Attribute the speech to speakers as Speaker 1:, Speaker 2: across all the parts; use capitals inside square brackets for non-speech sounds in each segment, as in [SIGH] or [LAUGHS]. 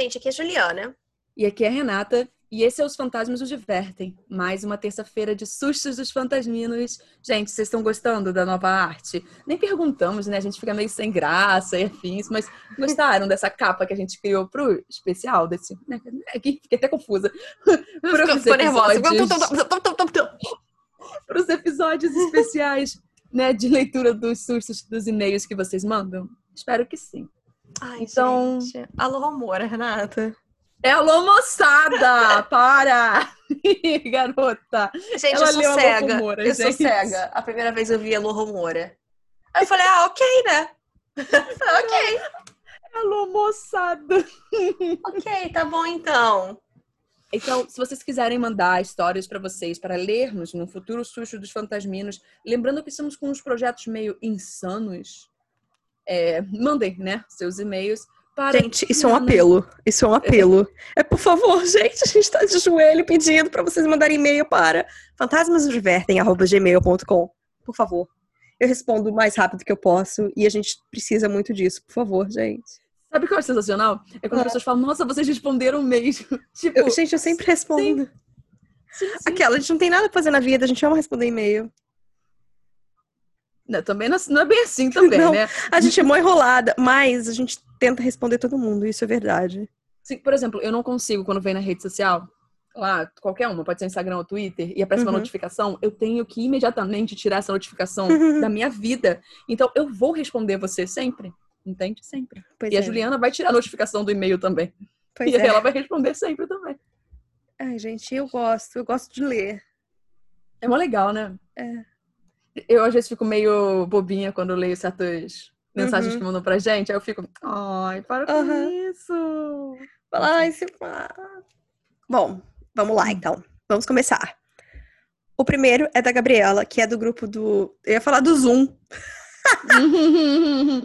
Speaker 1: gente, aqui é a Juliana.
Speaker 2: E aqui é a Renata. E esse é Os Fantasmas Nos Divertem. Mais uma terça-feira de sustos dos fantasminos. Gente, vocês estão gostando da nova arte? Nem perguntamos, né? A gente fica meio sem graça e afins, mas gostaram dessa capa que a gente criou pro especial desse. Né? Aqui fiquei até confusa. [LAUGHS]
Speaker 1: Ficou nervosa.
Speaker 2: Para os episódios especiais, né? De leitura dos sustos dos e-mails que vocês mandam. Espero que sim.
Speaker 1: Ai, então. Gente. Alô, amor, Renata.
Speaker 2: É alô, moçada! [LAUGHS] Para! [LAUGHS] Garota!
Speaker 1: Gente, Ela eu sou cega. Romora, eu gente. sou cega. A primeira vez eu vi Alô Romora. Aí eu falei, ah, ok, né? [LAUGHS] ok.
Speaker 2: Alô, moçada!
Speaker 1: ok, tá bom então.
Speaker 2: Então, se vocês quiserem mandar histórias para vocês, para lermos no futuro susto dos fantasminos, lembrando que estamos com uns projetos meio insanos, é, mandem, né, seus e-mails
Speaker 1: para gente, isso é um apelo. Isso é um apelo. É, por favor, [LAUGHS] gente, a gente está de joelho pedindo para vocês mandarem e-mail para fantasmasdivertem.gmail.com. Por favor. Eu respondo o mais rápido que eu posso e a gente precisa muito disso. Por favor, gente.
Speaker 2: Sabe o que eu acho sensacional? É quando é. as pessoas falam, nossa, vocês responderam mesmo. [LAUGHS]
Speaker 1: tipo, eu, gente, eu sempre respondo. Sim. Sim, sim. Aquela, a gente não tem nada pra fazer na vida, a gente ama responder e-mail.
Speaker 2: Não, também não, não, é bem assim também, não, né?
Speaker 1: A gente é mó enrolada, mas a gente tenta responder todo mundo, isso é verdade.
Speaker 2: Sim, por exemplo, eu não consigo, quando vem na rede social, lá, qualquer uma, pode ser Instagram ou Twitter, e aparece uhum. uma notificação, eu tenho que imediatamente tirar essa notificação [LAUGHS] da minha vida. Então, eu vou responder você sempre. Entende? Sempre. Pois e é. a Juliana vai tirar a notificação do e-mail também. Pois e é. ela vai responder sempre também.
Speaker 1: Ai, gente, eu gosto. Eu gosto de ler.
Speaker 2: É mó legal, né?
Speaker 1: É.
Speaker 2: Eu às vezes fico meio bobinha quando leio certas mensagens uhum. que mandam pra gente. Aí eu fico, ai, para com uhum. isso.
Speaker 1: Ai, se Bom, vamos lá então. Vamos começar. O primeiro é da Gabriela, que é do grupo do. Eu ia falar do Zoom. [LAUGHS]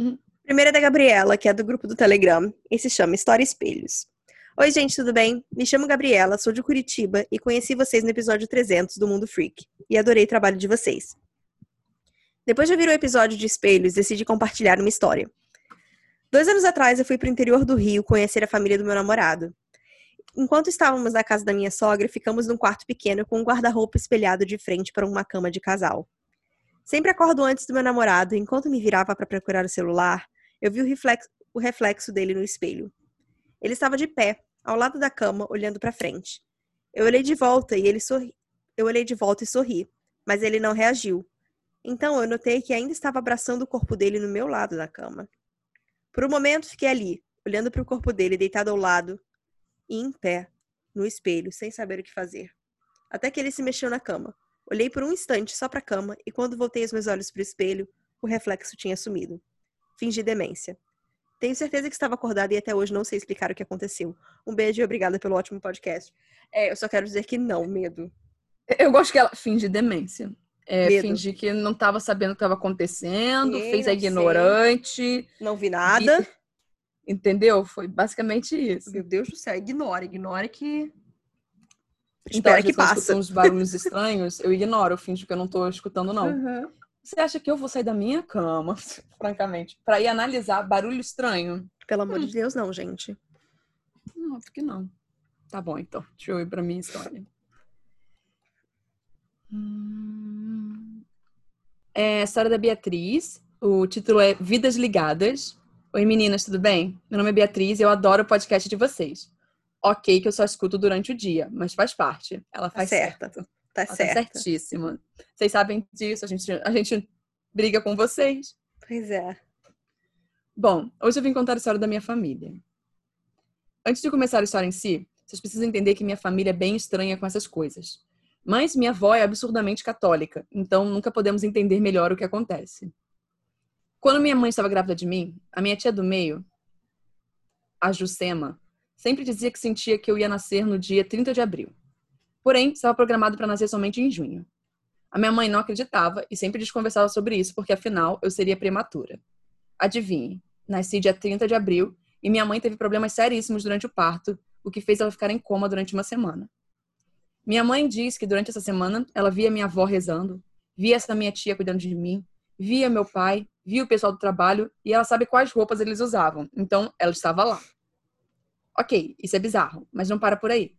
Speaker 1: o primeiro é da Gabriela, que é do grupo do Telegram, e se chama História Espelhos. Oi, gente, tudo bem? Me chamo Gabriela, sou de Curitiba e conheci vocês no episódio 300 do Mundo Freak. E adorei o trabalho de vocês. Depois de ouvir o episódio de espelhos, decidi compartilhar uma história. Dois anos atrás, eu fui para o interior do Rio conhecer a família do meu namorado. Enquanto estávamos na casa da minha sogra, ficamos num quarto pequeno com um guarda-roupa espelhado de frente para uma cama de casal. Sempre acordo antes do meu namorado e enquanto me virava para procurar o celular, eu vi o reflexo, o reflexo dele no espelho. Ele estava de pé, ao lado da cama, olhando para frente. Eu olhei de volta e ele sorri. Eu olhei de volta e sorri, mas ele não reagiu. Então eu notei que ainda estava abraçando o corpo dele no meu lado da cama. Por um momento fiquei ali, olhando para o corpo dele deitado ao lado e em pé, no espelho, sem saber o que fazer. Até que ele se mexeu na cama. Olhei por um instante só para a cama e quando voltei os meus olhos para o espelho, o reflexo tinha sumido. Fingi demência. Tenho certeza que estava acordada e até hoje não sei explicar o que aconteceu. Um beijo e obrigada pelo ótimo podcast. É, eu só quero dizer que não, medo.
Speaker 2: Eu gosto que ela finge demência. É, fingir que não estava sabendo o que estava acontecendo, fez a ignorante. Sei.
Speaker 1: Não vi nada.
Speaker 2: E, entendeu? Foi basicamente isso.
Speaker 1: Meu Deus do céu, ignora, ignora que.
Speaker 2: Então, Espera que passa. uns barulhos estranhos, eu ignoro, eu finjo que eu não estou escutando, não. Uhum. Você acha que eu vou sair da minha cama, [LAUGHS] francamente, para ir analisar barulho estranho?
Speaker 1: Pelo amor hum. de Deus, não, gente.
Speaker 2: Não, acho que não. Tá bom, então. Deixa eu ir pra minha história. Hum... É a história da Beatriz. O título é Vidas Ligadas. Oi, meninas, tudo bem? Meu nome é Beatriz e eu adoro o podcast de vocês. Ok, que eu só escuto durante o dia, mas faz parte. Ela tá faz tá certo. certo.
Speaker 1: Tá Ela certo.
Speaker 2: Tá certíssima. Vocês sabem disso, a gente, a gente briga com vocês.
Speaker 1: Pois é.
Speaker 2: Bom, hoje eu vim contar a história da minha família. Antes de começar a história em si, vocês precisam entender que minha família é bem estranha com essas coisas. Mas minha avó é absurdamente católica, então nunca podemos entender melhor o que acontece. Quando minha mãe estava grávida de mim, a minha tia do meio, a Jucema, sempre dizia que sentia que eu ia nascer no dia 30 de abril. Porém, estava programado para nascer somente em junho. A minha mãe não acreditava e sempre desconversava sobre isso, porque afinal eu seria prematura. Adivinhe, nasci dia 30 de abril e minha mãe teve problemas seríssimos durante o parto, o que fez ela ficar em coma durante uma semana. Minha mãe diz que durante essa semana ela via minha avó rezando, via essa minha tia cuidando de mim, via meu pai, via o pessoal do trabalho e ela sabe quais roupas eles usavam. Então, ela estava lá. Ok, isso é bizarro, mas não para por aí.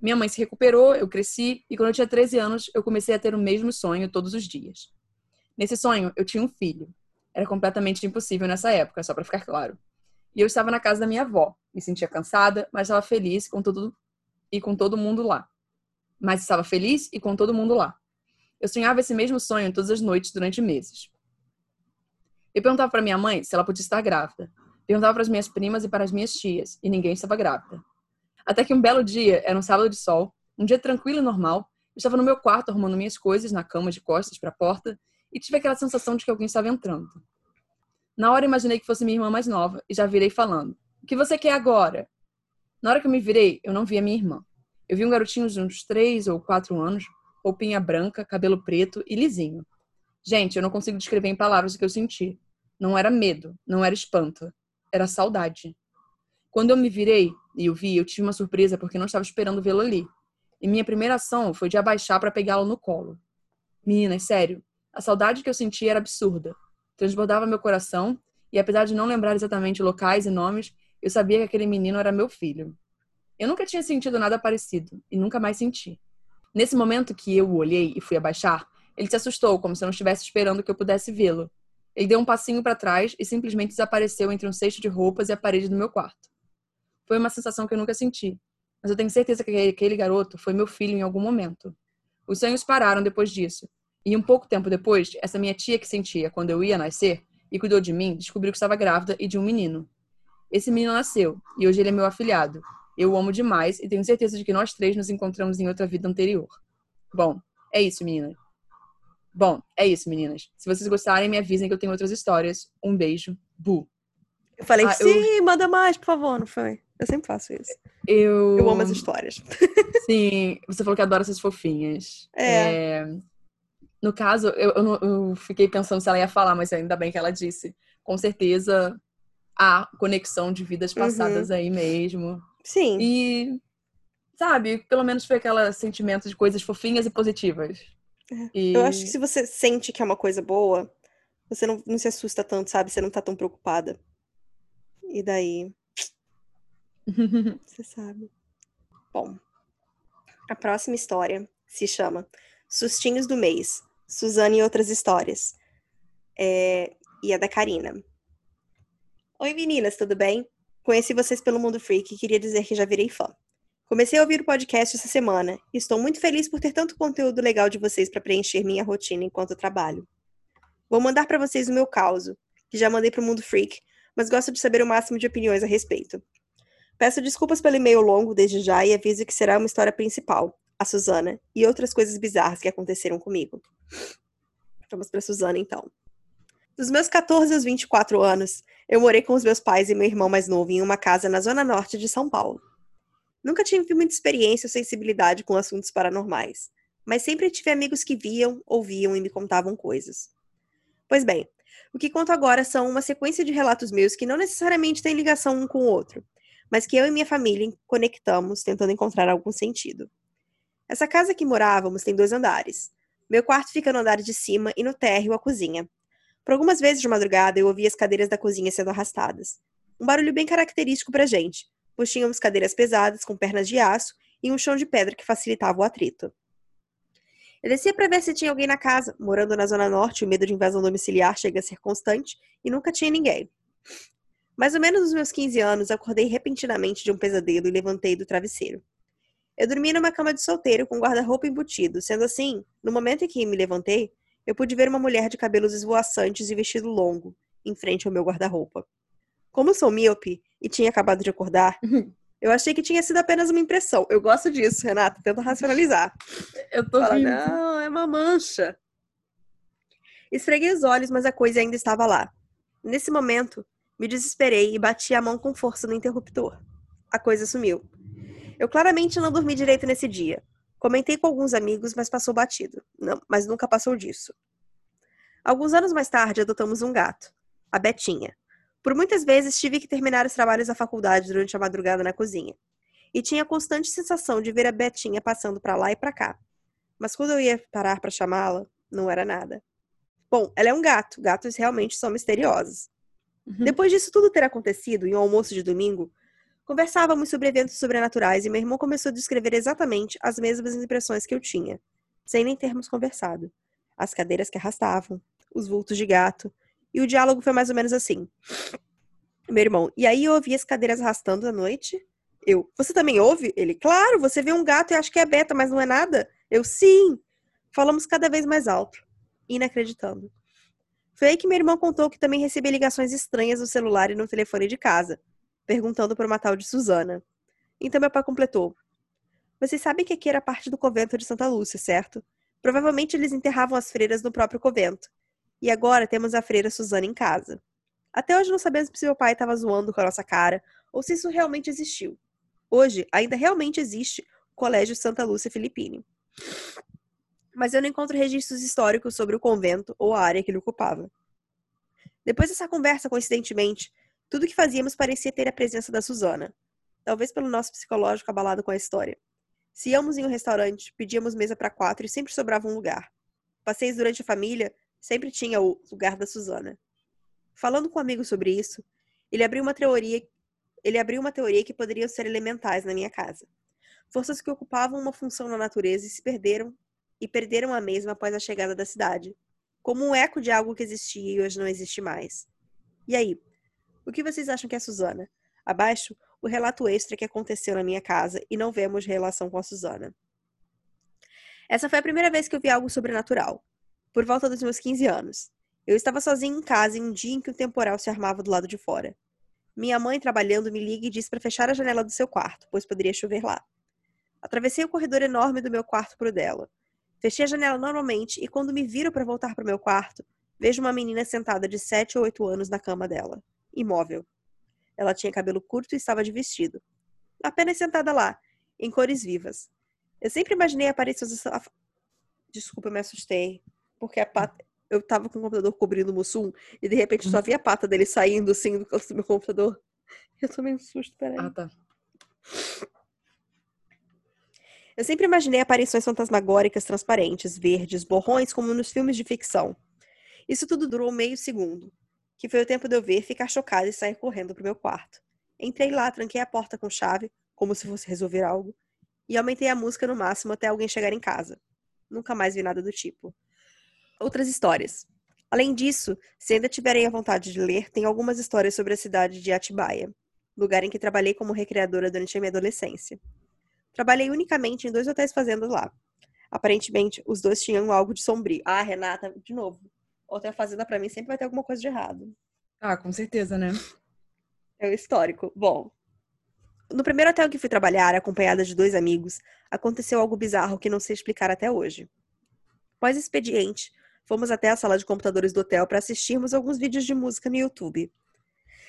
Speaker 2: Minha mãe se recuperou, eu cresci e quando eu tinha 13 anos, eu comecei a ter o mesmo sonho todos os dias. Nesse sonho, eu tinha um filho. Era completamente impossível nessa época, só para ficar claro. E eu estava na casa da minha avó. Me sentia cansada, mas estava feliz com todo e com todo mundo lá. Mas estava feliz e com todo mundo lá. Eu sonhava esse mesmo sonho todas as noites durante meses. Eu perguntava para minha mãe se ela podia estar grávida. Perguntava para as minhas primas e para as minhas tias, e ninguém estava grávida. Até que um belo dia, era um sábado de sol, um dia tranquilo e normal, eu estava no meu quarto arrumando minhas coisas na cama de costas para a porta e tive aquela sensação de que alguém estava entrando. Na hora imaginei que fosse minha irmã mais nova e já virei falando: O que você quer agora? Na hora que eu me virei, eu não vi a minha irmã. Eu vi um garotinho de uns três ou quatro anos, roupinha branca, cabelo preto e lisinho. Gente, eu não consigo descrever em palavras o que eu senti. Não era medo, não era espanto, era saudade. Quando eu me virei e o vi, eu tive uma surpresa porque não estava esperando vê-lo ali. E minha primeira ação foi de abaixar para pegá-lo no colo. Meninas, sério, a saudade que eu senti era absurda transbordava meu coração, e apesar de não lembrar exatamente locais e nomes, eu sabia que aquele menino era meu filho. Eu nunca tinha sentido nada parecido, e nunca mais senti. Nesse momento que eu o olhei e fui abaixar, ele se assustou, como se eu não estivesse esperando que eu pudesse vê-lo. Ele deu um passinho para trás e simplesmente desapareceu entre um cesto de roupas e a parede do meu quarto. Foi uma sensação que eu nunca senti, mas eu tenho certeza que aquele garoto foi meu filho em algum momento. Os sonhos pararam depois disso, e um pouco tempo depois, essa minha tia que sentia quando eu ia nascer e cuidou de mim, descobriu que estava grávida e de um menino. Esse menino nasceu e hoje ele é meu afilhado. Eu amo demais e tenho certeza de que nós três nos encontramos em outra vida anterior. Bom, é isso, meninas. Bom, é isso, meninas. Se vocês gostarem, me avisem que eu tenho outras histórias. Um beijo. Bu.
Speaker 1: Eu falei, ah, sim, eu... manda mais, por favor, não foi? Eu sempre faço isso.
Speaker 2: Eu...
Speaker 1: Eu amo as histórias. [LAUGHS]
Speaker 2: Sim, você falou que adora essas fofinhas.
Speaker 1: É. é...
Speaker 2: No caso, eu, eu, eu, fiquei pensando se ela ia falar, mas ainda bem que ela disse. Com certeza há conexão de vidas passadas uhum. aí mesmo.
Speaker 1: Sim.
Speaker 2: E, sabe, pelo menos foi aquele sentimento de coisas fofinhas e positivas.
Speaker 1: É. E... Eu acho que se você sente que é uma coisa boa, você não, não se assusta tanto, sabe? Você não tá tão preocupada. E daí. [LAUGHS] você sabe. Bom, a próxima história se chama Sustinhos do Mês Suzane e outras histórias. É, e a da Karina. Oi meninas, tudo bem? Conheci vocês pelo Mundo Freak e queria dizer que já virei fã. Comecei a ouvir o podcast essa semana e estou muito feliz por ter tanto conteúdo legal de vocês para preencher minha rotina enquanto trabalho. Vou mandar para vocês o meu caso, que já mandei para o Mundo Freak, mas gosto de saber o máximo de opiniões a respeito. Peço desculpas pelo e-mail longo desde já e aviso que será uma história principal, a Suzana e outras coisas bizarras que aconteceram comigo. Vamos para Suzana então. Dos meus 14 aos 24 anos, eu morei com os meus pais e meu irmão mais novo em uma casa na zona norte de São Paulo. Nunca tive muita experiência ou sensibilidade com assuntos paranormais, mas sempre tive amigos que viam, ouviam e me contavam coisas. Pois bem, o que conto agora são uma sequência de relatos meus que não necessariamente têm ligação um com o outro, mas que eu e minha família conectamos tentando encontrar algum sentido. Essa casa que morávamos tem dois andares. Meu quarto fica no andar de cima e no térreo a cozinha. Por algumas vezes de madrugada eu ouvia as cadeiras da cozinha sendo arrastadas. Um barulho bem característico pra gente, pois tínhamos cadeiras pesadas com pernas de aço e um chão de pedra que facilitava o atrito. Eu descia para ver se tinha alguém na casa. Morando na Zona Norte, o medo de invasão domiciliar chega a ser constante e nunca tinha ninguém. Mais ou menos nos meus 15 anos, acordei repentinamente de um pesadelo e levantei do travesseiro. Eu dormi numa cama de solteiro com guarda-roupa embutido, sendo assim, no momento em que me levantei, eu pude ver uma mulher de cabelos esvoaçantes e vestido longo, em frente ao meu guarda-roupa. Como sou míope e tinha acabado de acordar, [LAUGHS] eu achei que tinha sido apenas uma impressão. Eu gosto disso, Renata, tenta racionalizar. [LAUGHS]
Speaker 2: Eu tô Fala,
Speaker 1: Não, é uma mancha. Esfreguei os olhos, mas a coisa ainda estava lá. Nesse momento, me desesperei e bati a mão com força no interruptor. A coisa sumiu. Eu claramente não dormi direito nesse dia. Comentei com alguns amigos, mas passou batido. Não, mas nunca passou disso. Alguns anos mais tarde, adotamos um gato, a Betinha. Por muitas vezes tive que terminar os trabalhos da faculdade durante a madrugada na cozinha. E tinha a constante sensação de ver a Betinha passando para lá e para cá. Mas quando eu ia parar para chamá-la, não era nada. Bom, ela é um gato. Gatos realmente são misteriosos. Uhum. Depois disso tudo ter acontecido, em um almoço de domingo, Conversávamos sobre eventos sobrenaturais e meu irmão começou a descrever exatamente as mesmas impressões que eu tinha, sem nem termos conversado. As cadeiras que arrastavam, os vultos de gato, e o diálogo foi mais ou menos assim. Meu irmão, e aí eu ouvi as cadeiras arrastando à noite? Eu, você também ouve? Ele, claro, você vê um gato e acha que é beta, mas não é nada. Eu, sim. Falamos cada vez mais alto, inacreditando. Foi aí que meu irmão contou que também recebia ligações estranhas no celular e no telefone de casa, perguntando por uma tal de Susana. Então meu pai completou. Vocês sabem que aqui era parte do convento de Santa Lúcia, certo? Provavelmente eles enterravam as freiras no próprio convento. E agora temos a freira Susana em casa. Até hoje não sabemos se meu pai estava zoando com a nossa cara ou se isso realmente existiu. Hoje, ainda realmente existe o Colégio Santa Lúcia Filipine. Mas eu não encontro registros históricos sobre o convento ou a área que ele ocupava. Depois dessa conversa, coincidentemente, tudo que fazíamos parecia ter a presença da Susana. Talvez pelo nosso psicológico abalado com a história. Se íamos em um restaurante, pedíamos mesa para quatro e sempre sobrava um lugar. Passeios durante a família, sempre tinha o lugar da Susana. Falando com um amigo sobre isso, ele abriu uma teoria ele abriu uma teoria que poderiam ser elementais na minha casa. Forças que ocupavam uma função na natureza e se perderam e perderam a mesma após a chegada da cidade, como um eco de algo que existia e hoje não existe mais. E aí, o que vocês acham que é Suzana? Abaixo, o relato extra que aconteceu na minha casa e não vemos relação com a Suzana. Essa foi a primeira vez que eu vi algo sobrenatural, por volta dos meus 15 anos. Eu estava sozinha em casa em um dia em que o temporal se armava do lado de fora. Minha mãe, trabalhando, me liga e diz para fechar a janela do seu quarto, pois poderia chover lá. Atravessei o corredor enorme do meu quarto para o dela. Fechei a janela normalmente e quando me viro para voltar para o meu quarto, vejo uma menina sentada de 7 ou 8 anos na cama dela, imóvel. Ela tinha cabelo curto e estava de vestido. Apenas sentada lá, em cores vivas. Eu sempre imaginei aparecer. Desculpa, eu me assustei. Porque a pata eu tava com o computador cobrindo o Mussum e de repente só vi a pata dele saindo assim do meu computador. Eu tomei um susto, peraí.
Speaker 2: Ah, tá.
Speaker 1: Eu sempre imaginei aparições fantasmagóricas transparentes, verdes, borrões, como nos filmes de ficção. Isso tudo durou meio segundo, que foi o tempo de eu ver, ficar chocada e sair correndo pro meu quarto. Entrei lá, tranquei a porta com chave, como se fosse resolver algo, e aumentei a música no máximo até alguém chegar em casa. Nunca mais vi nada do tipo outras histórias. Além disso, se ainda tiverem a vontade de ler, tem algumas histórias sobre a cidade de Atibaia, lugar em que trabalhei como recreadora durante a minha adolescência. Trabalhei unicamente em dois hotéis fazendas lá. Aparentemente, os dois tinham algo de sombrio. Ah, Renata, de novo. Hotel fazenda para mim sempre vai ter alguma coisa de errado.
Speaker 2: Ah, com certeza, né?
Speaker 1: É o histórico. Bom, no primeiro hotel que fui trabalhar, acompanhada de dois amigos, aconteceu algo bizarro que não sei explicar até hoje. Pós-expediente, fomos até a sala de computadores do hotel para assistirmos alguns vídeos de música no YouTube.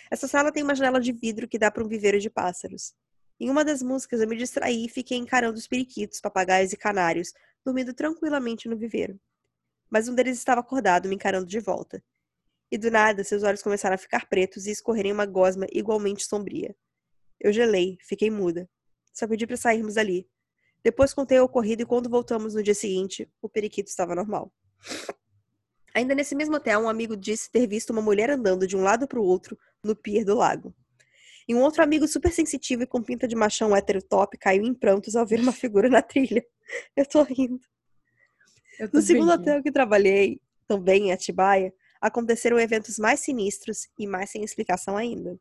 Speaker 1: Essa sala tem uma janela de vidro que dá para um viveiro de pássaros. Em uma das músicas eu me distraí e fiquei encarando os periquitos, papagaios e canários, dormindo tranquilamente no viveiro. Mas um deles estava acordado, me encarando de volta. E do nada, seus olhos começaram a ficar pretos e escorrerem uma gosma igualmente sombria. Eu gelei, fiquei muda. Só pedi para sairmos dali. Depois contei o ocorrido e quando voltamos no dia seguinte, o periquito estava normal. Ainda nesse mesmo hotel, um amigo disse ter visto uma mulher andando de um lado para o outro no pier do lago. E um outro amigo super sensitivo e com pinta de machão hétero top caiu em prantos ao ver uma figura na trilha. [LAUGHS] Eu tô rindo. No segundo hotel que trabalhei, também em Atibaia, aconteceram eventos mais sinistros e mais sem explicação ainda.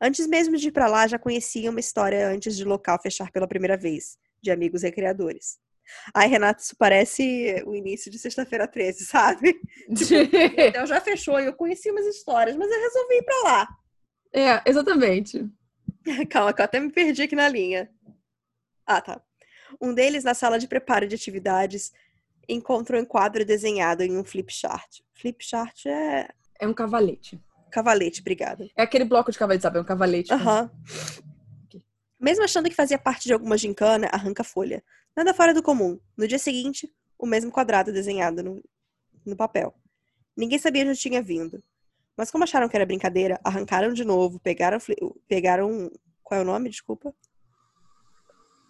Speaker 1: Antes mesmo de ir para lá, já conhecia uma história antes de local fechar pela primeira vez, de amigos recreadores. Ai, Renata, isso parece o início de sexta-feira 13, [LAUGHS] sabe? Tipo, então já fechou e eu conheci umas histórias, mas eu resolvi ir pra lá.
Speaker 2: É, exatamente. [LAUGHS]
Speaker 1: Calma, que eu até me perdi aqui na linha. Ah, tá. Um deles, na sala de preparo de atividades, encontra um quadro desenhado em um flip chart. Flip chart é.
Speaker 2: É um cavalete.
Speaker 1: Cavalete, obrigada.
Speaker 2: É aquele bloco de cavalete, sabe? É um cavalete.
Speaker 1: Aham. Uhum. Mesmo achando que fazia parte de alguma gincana, arranca a folha. Nada fora do comum. No dia seguinte, o mesmo quadrado desenhado no, no papel. Ninguém sabia de onde tinha vindo. Mas como acharam que era brincadeira, arrancaram de novo, pegaram. pegaram qual é o nome? Desculpa.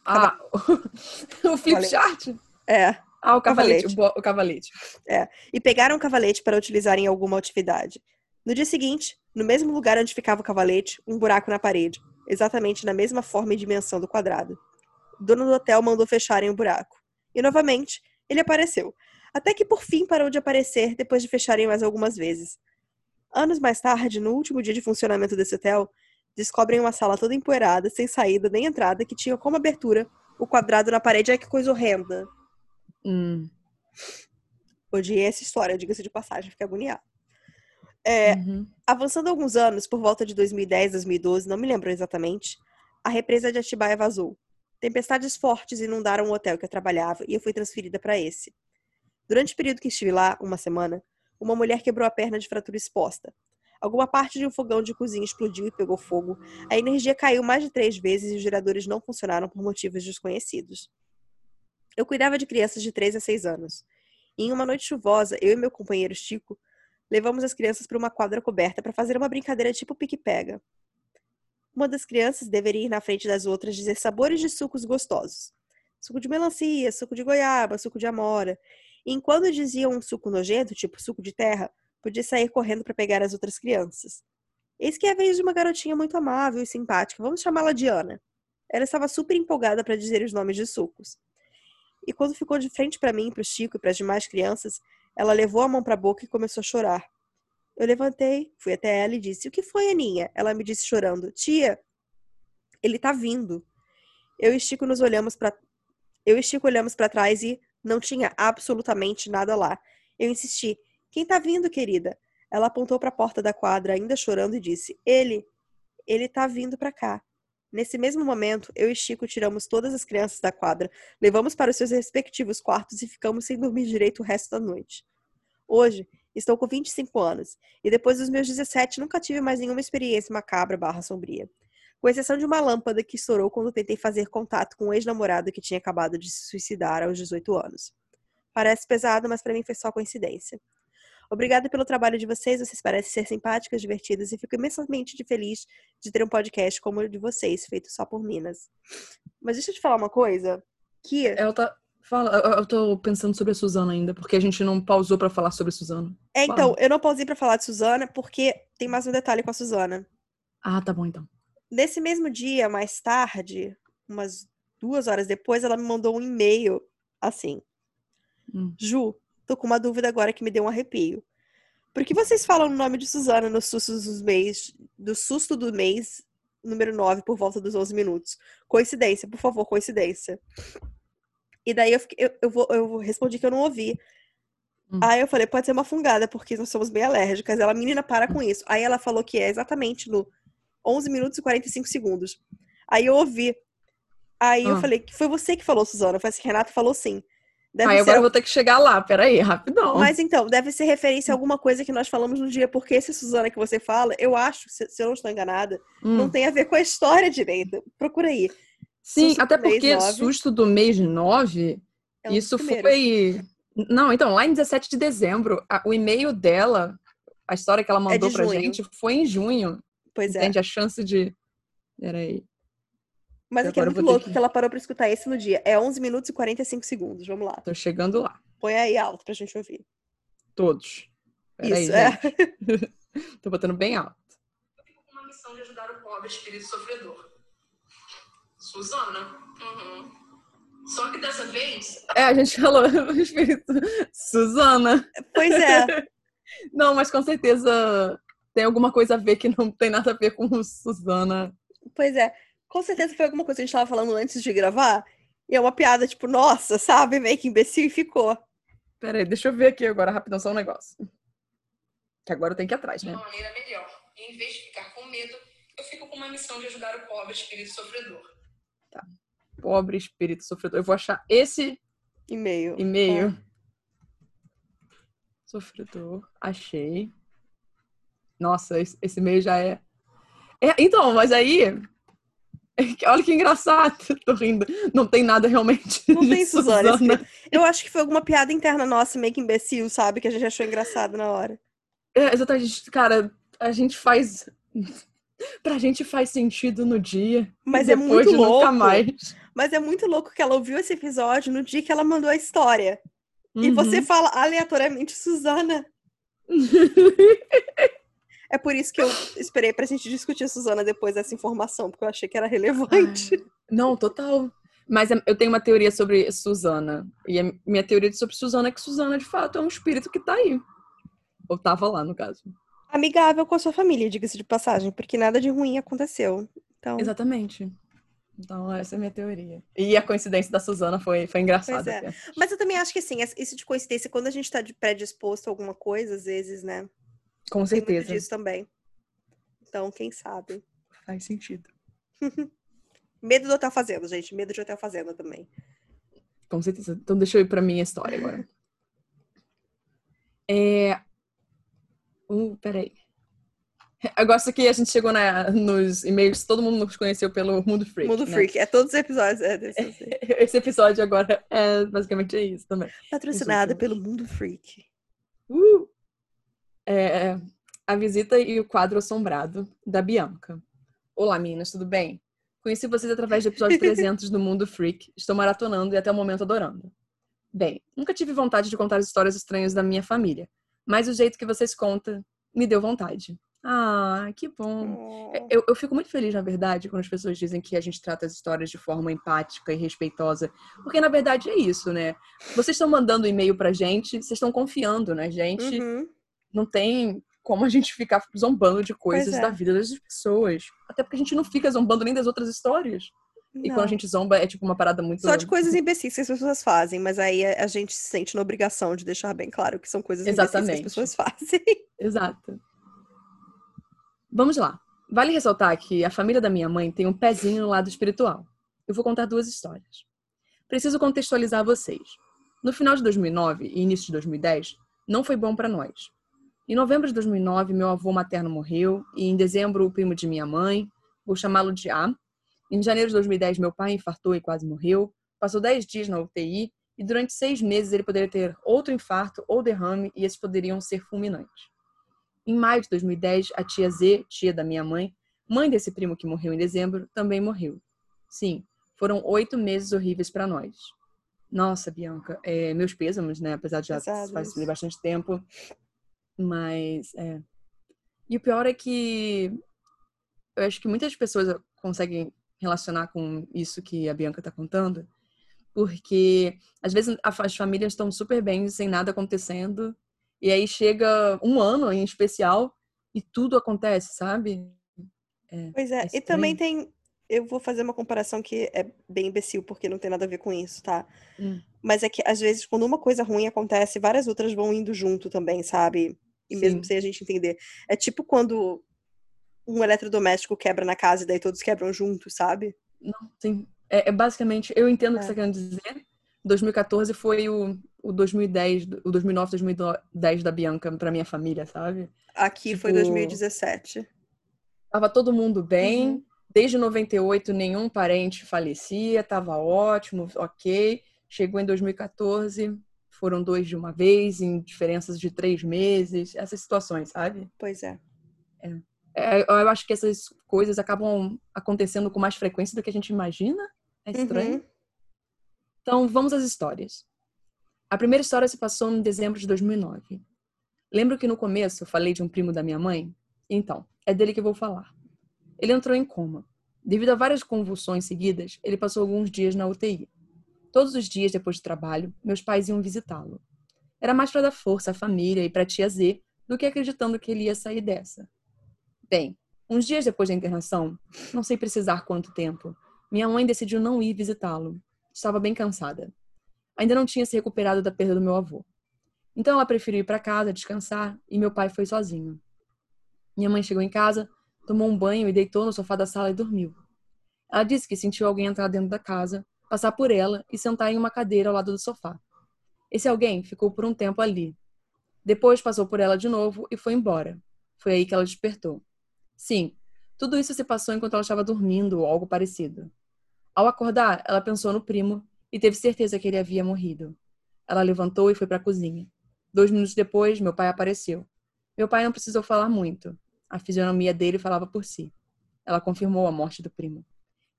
Speaker 2: Ah, [LAUGHS] o flip chart?
Speaker 1: É.
Speaker 2: Ah, o cavalete, cavalete. O, o cavalete.
Speaker 1: É. E pegaram o cavalete para utilizar em alguma atividade. No dia seguinte, no mesmo lugar onde ficava o cavalete, um buraco na parede. exatamente na mesma forma e dimensão do quadrado. O dono do hotel mandou fecharem o buraco. E novamente, ele apareceu. Até que por fim parou de aparecer depois de fecharem mais algumas vezes. Anos mais tarde, no último dia de funcionamento desse hotel, descobrem uma sala toda empoeirada, sem saída nem entrada, que tinha como abertura o quadrado na parede. Ai, que coisa horrenda.
Speaker 2: Hum.
Speaker 1: Odiei essa história, diga-se de passagem, fiquei agoniada. É,
Speaker 2: Uhum.
Speaker 1: Avançando alguns anos, por volta de 2010, 2012, não me lembro exatamente, a represa de Atibaia vazou. Tempestades fortes inundaram o hotel que eu trabalhava e eu fui transferida para esse. Durante o período que estive lá, uma semana, uma mulher quebrou a perna de fratura exposta. Alguma parte de um fogão de cozinha explodiu e pegou fogo. A energia caiu mais de três vezes e os geradores não funcionaram por motivos desconhecidos. Eu cuidava de crianças de 3 a 6 anos. E em uma noite chuvosa, eu e meu companheiro Chico levamos as crianças para uma quadra coberta para fazer uma brincadeira tipo pique-pega. Uma das crianças deveria ir na frente das outras dizer sabores de sucos gostosos. Suco de melancia, suco de goiaba, suco de amora. E enquanto diziam um suco nojento, tipo suco de terra, podia sair correndo para pegar as outras crianças. Eis que é a vez de uma garotinha muito amável e simpática, vamos chamá-la de Ana. Ela estava super empolgada para dizer os nomes de sucos. E quando ficou de frente para mim, para o Chico e para as demais crianças, ela levou a mão para a boca e começou a chorar. Eu levantei, fui até ela e disse: O que foi, Aninha? Ela me disse chorando: Tia, ele tá vindo. Eu e Chico nos olhamos para Eu e Chico olhamos para trás e não tinha absolutamente nada lá. Eu insisti: Quem tá vindo, querida? Ela apontou para a porta da quadra, ainda chorando, e disse: Ele, ele tá vindo para cá. Nesse mesmo momento, eu e Chico tiramos todas as crianças da quadra, levamos para os seus respectivos quartos e ficamos sem dormir direito o resto da noite. Hoje, estou com 25 anos, e depois dos meus 17 nunca tive mais nenhuma experiência macabra barra sombria. Com exceção de uma lâmpada que estourou quando tentei fazer contato com um ex-namorado que tinha acabado de se suicidar aos 18 anos. Parece pesado, mas para mim foi só coincidência. Obrigada pelo trabalho de vocês, vocês parecem ser simpáticas, divertidas e fico imensamente feliz de ter um podcast como o de vocês, feito só por Minas. Mas deixa eu te falar uma coisa, que
Speaker 2: Ela tá. Fala, eu- eu tô pensando sobre a Suzana ainda, porque a gente não pausou pra falar sobre a Suzana.
Speaker 1: é então, eu não pausei pra falar de Suzana porque tem mais um detalhe com a Suzana.
Speaker 2: Ah, tá bom então.
Speaker 1: Nesse mesmo dia, mais tarde, umas duas horas depois, ela me mandou um e-mail assim:
Speaker 2: Hum.
Speaker 1: Ju, tô com uma dúvida agora que me deu um arrepio. Por que vocês falam o nome de Suzana no susto dos mês, do susto do mês número 9 por volta dos 11 minutos? Coincidência, por favor, coincidência. E daí eu, fiquei- eu, eu, vou- eu respondi que eu não ouvi.
Speaker 2: Hum.
Speaker 1: Aí eu falei, pode ser uma fungada, porque nós somos bem alérgicas. Ela, menina, para com isso. Aí ela falou que é exatamente no 11 minutos e 45 segundos. Aí eu ouvi. Aí eu
Speaker 2: Ah.
Speaker 1: falei, que foi você que falou, Suzana. Eu falei assim, Renato falou sim. Deve
Speaker 2: Aí
Speaker 1: ser
Speaker 2: agora eu vou ter que chegar lá, peraí, rapidão.
Speaker 1: mas então, deve ser referência a alguma coisa que nós falamos no dia, porque esse Suzana que você fala, eu acho, se, se eu não estou enganada,
Speaker 2: Hum.
Speaker 1: não tem a ver com a história direito. Procura aí.
Speaker 2: Sim,
Speaker 1: Susto
Speaker 2: até
Speaker 1: mês
Speaker 2: porque susto do mês 9,
Speaker 1: É um
Speaker 2: isso foi. Não, então, lá em 17 de dezembro, a- o e-mail dela, a história que ela mandou pra
Speaker 1: É junho.
Speaker 2: gente, foi em junho.
Speaker 1: Pois é.
Speaker 2: Entende? A chance de. Peraí.
Speaker 1: Mas aqui é
Speaker 2: eu
Speaker 1: muito louco
Speaker 2: que-
Speaker 1: que ela parou pra escutar esse no dia. É 11 minutos e 45 segundos. Vamos lá.
Speaker 2: Tô chegando lá.
Speaker 1: Põe aí alto pra gente ouvir.
Speaker 2: Todos. Peraí,
Speaker 1: Isso, é.
Speaker 2: gente. [LAUGHS] Tô botando bem alto.
Speaker 3: uma missão de ajudar o pobre espírito sofredor. Suzana. Uhum. Só que dessa vez,
Speaker 2: É, a gente falou [LAUGHS] o espírito. Suzana.
Speaker 1: Pois é. [LAUGHS]
Speaker 2: Não, mas com certeza tem alguma coisa a ver que não tem nada a ver com o Suzana.
Speaker 1: Pois é. Com certeza foi alguma coisa que a gente tava falando antes de gravar. E é uma piada, tipo, nossa, sabe? Meio que imbecil e ficou.
Speaker 2: Peraí, deixa eu ver aqui agora rapidão só um negócio. Que agora eu tenho que ir atrás,
Speaker 3: de
Speaker 2: né?
Speaker 3: uma maneira melhor. E em vez de ficar com medo, eu fico com uma missão de ajudar o pobre espírito sofredor.
Speaker 2: Pobre espírito sofredor. Eu vou achar esse
Speaker 1: E-mail.
Speaker 2: e-mail. Sofredor. Achei. Nossa, esse, esse e-mail já é... é. Então, mas aí. [LAUGHS] Olha que engraçado. [LAUGHS] Tô rindo. Não tem nada realmente.
Speaker 1: Não tem Suzana escrito. Eu acho que foi alguma piada interna nossa, meio que imbecil, sabe? Que a gente achou engraçado na hora.
Speaker 2: É, exatamente. Cara, a gente faz. [LAUGHS] Pra gente faz sentido no dia.
Speaker 1: Mas
Speaker 2: e
Speaker 1: é muito louco.
Speaker 2: mais.
Speaker 1: Mas é muito louco que ela ouviu esse episódio no dia que ela mandou a história. E
Speaker 2: Uhum.
Speaker 1: você fala aleatoriamente Suzana. É por isso que eu esperei pra gente discutir a Suzana depois dessa informação, porque eu achei que era relevante.
Speaker 2: Ah, não, total. Mas é, eu tenho uma teoria sobre Suzana. E a minha teoria sobre Suzana é que Suzana, de fato, é um espírito que tá aí. Ou tava lá, no caso.
Speaker 1: Amigável com a sua família, diga-se de passagem, porque nada de ruim aconteceu. Então,
Speaker 2: Exatamente. Então, essa é a minha teoria. E a coincidência da Suzana foi, foi engraçada.
Speaker 1: É.
Speaker 2: até.
Speaker 1: Mas eu também acho que assim, isso de coincidência, quando a gente tá de predisposto a alguma coisa, às vezes, né?
Speaker 2: Com
Speaker 1: Tem
Speaker 2: certeza.
Speaker 1: disso também. Então, quem sabe?
Speaker 2: Faz sentido. [LAUGHS]
Speaker 1: Medo do hotel fazenda, gente. Medo de hotel fazenda também.
Speaker 2: Com certeza. Então, deixa eu ir pra minha história agora. É. Uh, peraí. Eu gosto que a gente chegou na, nos e-mails, todo mundo nos conheceu pelo Mundo Freak.
Speaker 1: Mundo
Speaker 2: né?
Speaker 1: Freak. É todos os episódios. É desse. [LAUGHS]
Speaker 2: Esse episódio agora é basicamente isso também.
Speaker 1: Patrocinada pelo Mundo Freak.
Speaker 2: Uh! É, a visita e o quadro assombrado da Bianca. Olá, meninas, tudo bem? Conheci vocês através do episódio 300 do Mundo Freak. Estou maratonando e até o momento adorando. Bem, nunca tive vontade de contar as histórias estranhas da minha família, mas o jeito que vocês contam me deu vontade. Ah, que bom.
Speaker 1: Oh.
Speaker 2: Eu, eu fico muito feliz, na verdade, quando as pessoas dizem que a gente trata as histórias de forma empática e respeitosa. Porque, na verdade, é isso, né? Vocês estão mandando e-mail pra gente, vocês estão confiando na gente.
Speaker 1: Uhum.
Speaker 2: Não tem como a gente ficar zombando de coisas
Speaker 1: é.
Speaker 2: da vida das pessoas. Até porque a gente não fica zombando nem das outras histórias. E
Speaker 1: Não.
Speaker 2: quando a gente zomba, é tipo uma parada muito.
Speaker 1: Só de coisas imbecis que as pessoas fazem, mas aí a gente se sente na obrigação de deixar bem claro que são coisas imbecis que
Speaker 2: Exatamente.
Speaker 1: as pessoas fazem. [LAUGHS]
Speaker 2: Exato. Vamos lá. Vale ressaltar que a família da minha mãe tem um pezinho no lado espiritual. Eu vou contar duas histórias. Preciso contextualizar vocês. No final de 2009 e início de 2010, não foi bom para nós. Em novembro de 2009, meu avô materno morreu e em dezembro o primo de minha mãe, vou chamá-lo de A. Em janeiro de 2010, meu pai infartou e quase morreu. Passou 10 dias na UTI e durante seis meses ele poderia ter outro infarto ou derrame e esses poderiam ser fulminantes. Em maio de 2010, a tia Z, tia da minha mãe, mãe desse primo que morreu em dezembro, também morreu. Sim, foram oito meses horríveis para nós. Nossa, Bianca, é, meus pêsames, né? Apesar de já
Speaker 1: Pesado
Speaker 2: faz
Speaker 1: isso.
Speaker 2: bastante tempo. Mas, é. E o pior é que eu acho que muitas pessoas conseguem relacionar com isso que a Bianca tá contando, porque às vezes as famílias estão super bem, sem nada acontecendo, e aí chega um ano em especial e tudo acontece, sabe?
Speaker 1: Pois é,
Speaker 2: É
Speaker 1: e também tem. Eu vou fazer uma comparação que é bem imbecil, porque não tem nada a ver com isso, tá?
Speaker 2: Hum.
Speaker 1: Mas é que, às vezes, quando uma coisa ruim acontece, várias outras vão indo junto também, sabe? E mesmo sem a gente entender. É tipo quando um eletrodoméstico quebra na casa e daí todos quebram juntos, sabe?
Speaker 2: Sim, é, é basicamente, eu entendo o que
Speaker 1: É.
Speaker 2: você está querendo dizer. 2014 foi o, o 2010, o 2009, 2010 da Bianca pra minha família, sabe?
Speaker 1: Aqui foi
Speaker 2: Tipo,
Speaker 1: 2017.
Speaker 2: Tava todo mundo bem.
Speaker 1: Uhum.
Speaker 2: Desde 98, nenhum parente falecia, tava ótimo, ok. Chegou em 2014, foram dois de uma vez, em diferenças de três meses, essas situações, sabe?
Speaker 1: Pois é.
Speaker 2: É, eu acho que essas coisas acabam acontecendo com mais frequência do que a gente imagina. É estranho.
Speaker 1: Uhum.
Speaker 2: Então, vamos às histórias. A primeira história se passou em dezembro de 2009. Lembro que no começo eu falei de um primo da minha mãe? Então, é dele que eu vou falar. Ele entrou em coma. Devido a várias convulsões seguidas, ele passou alguns dias na UTI. Todos os dias depois do trabalho, meus pais iam visitá-lo. Era mais para dar força à família e para a tia Z do que acreditando que ele ia sair dessa. Bem, uns dias depois da internação, não sei precisar quanto tempo, minha mãe decidiu não ir visitá-lo. Estava bem cansada. Ainda não tinha se recuperado da perda do meu avô. Então ela preferiu ir para casa descansar e meu pai foi sozinho. Minha mãe chegou em casa, tomou um banho e deitou no sofá da sala e dormiu. Ela disse que sentiu alguém entrar dentro da casa, passar por ela e sentar em uma cadeira ao lado do sofá. Esse alguém ficou por um tempo ali. Depois passou por ela de novo e foi embora. Foi aí que ela despertou. Sim, tudo isso se passou enquanto ela estava dormindo ou algo parecido. Ao acordar, ela pensou no primo e teve certeza que ele havia morrido. Ela levantou e foi para a cozinha. Dois minutos depois, meu pai apareceu. Meu pai não precisou falar muito. A fisionomia dele falava por si. Ela confirmou a morte do primo.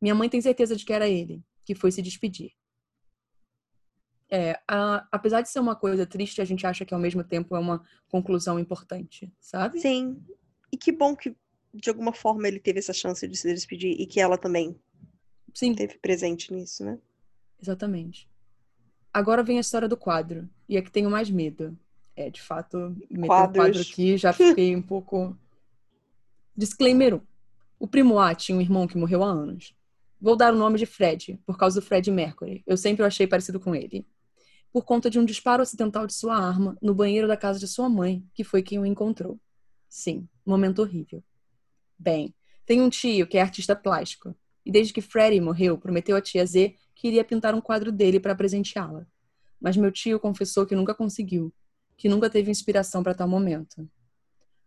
Speaker 2: Minha mãe tem certeza de que era ele, que foi se despedir. É, a- apesar de ser uma coisa triste, a gente acha que ao mesmo tempo é uma conclusão importante, sabe?
Speaker 1: Sim. E que bom que, de alguma forma, ele teve essa chance de se despedir e que ela também
Speaker 2: Sim,
Speaker 1: teve presente nisso, né?
Speaker 2: exatamente. Agora vem a história do quadro. E é que tenho mais medo. É, de fato, meter o quadro
Speaker 1: Quadros.
Speaker 2: aqui, já fiquei um pouco. [LAUGHS] Disclaimer 1. O primo A tinha um irmão que morreu há anos. Vou dar o nome de Fred, por causa do Fred Mercury. Eu sempre o achei parecido com ele. Por conta de um disparo acidental de sua arma no banheiro da casa de sua mãe, que foi quem o encontrou. Sim, momento horrível. Bem, tem um tio que é artista plástico. E desde que Freddie morreu, prometeu à tia Z que iria pintar um quadro dele para presenteá-la. Mas meu tio confessou que nunca conseguiu, que nunca teve inspiração para tal momento.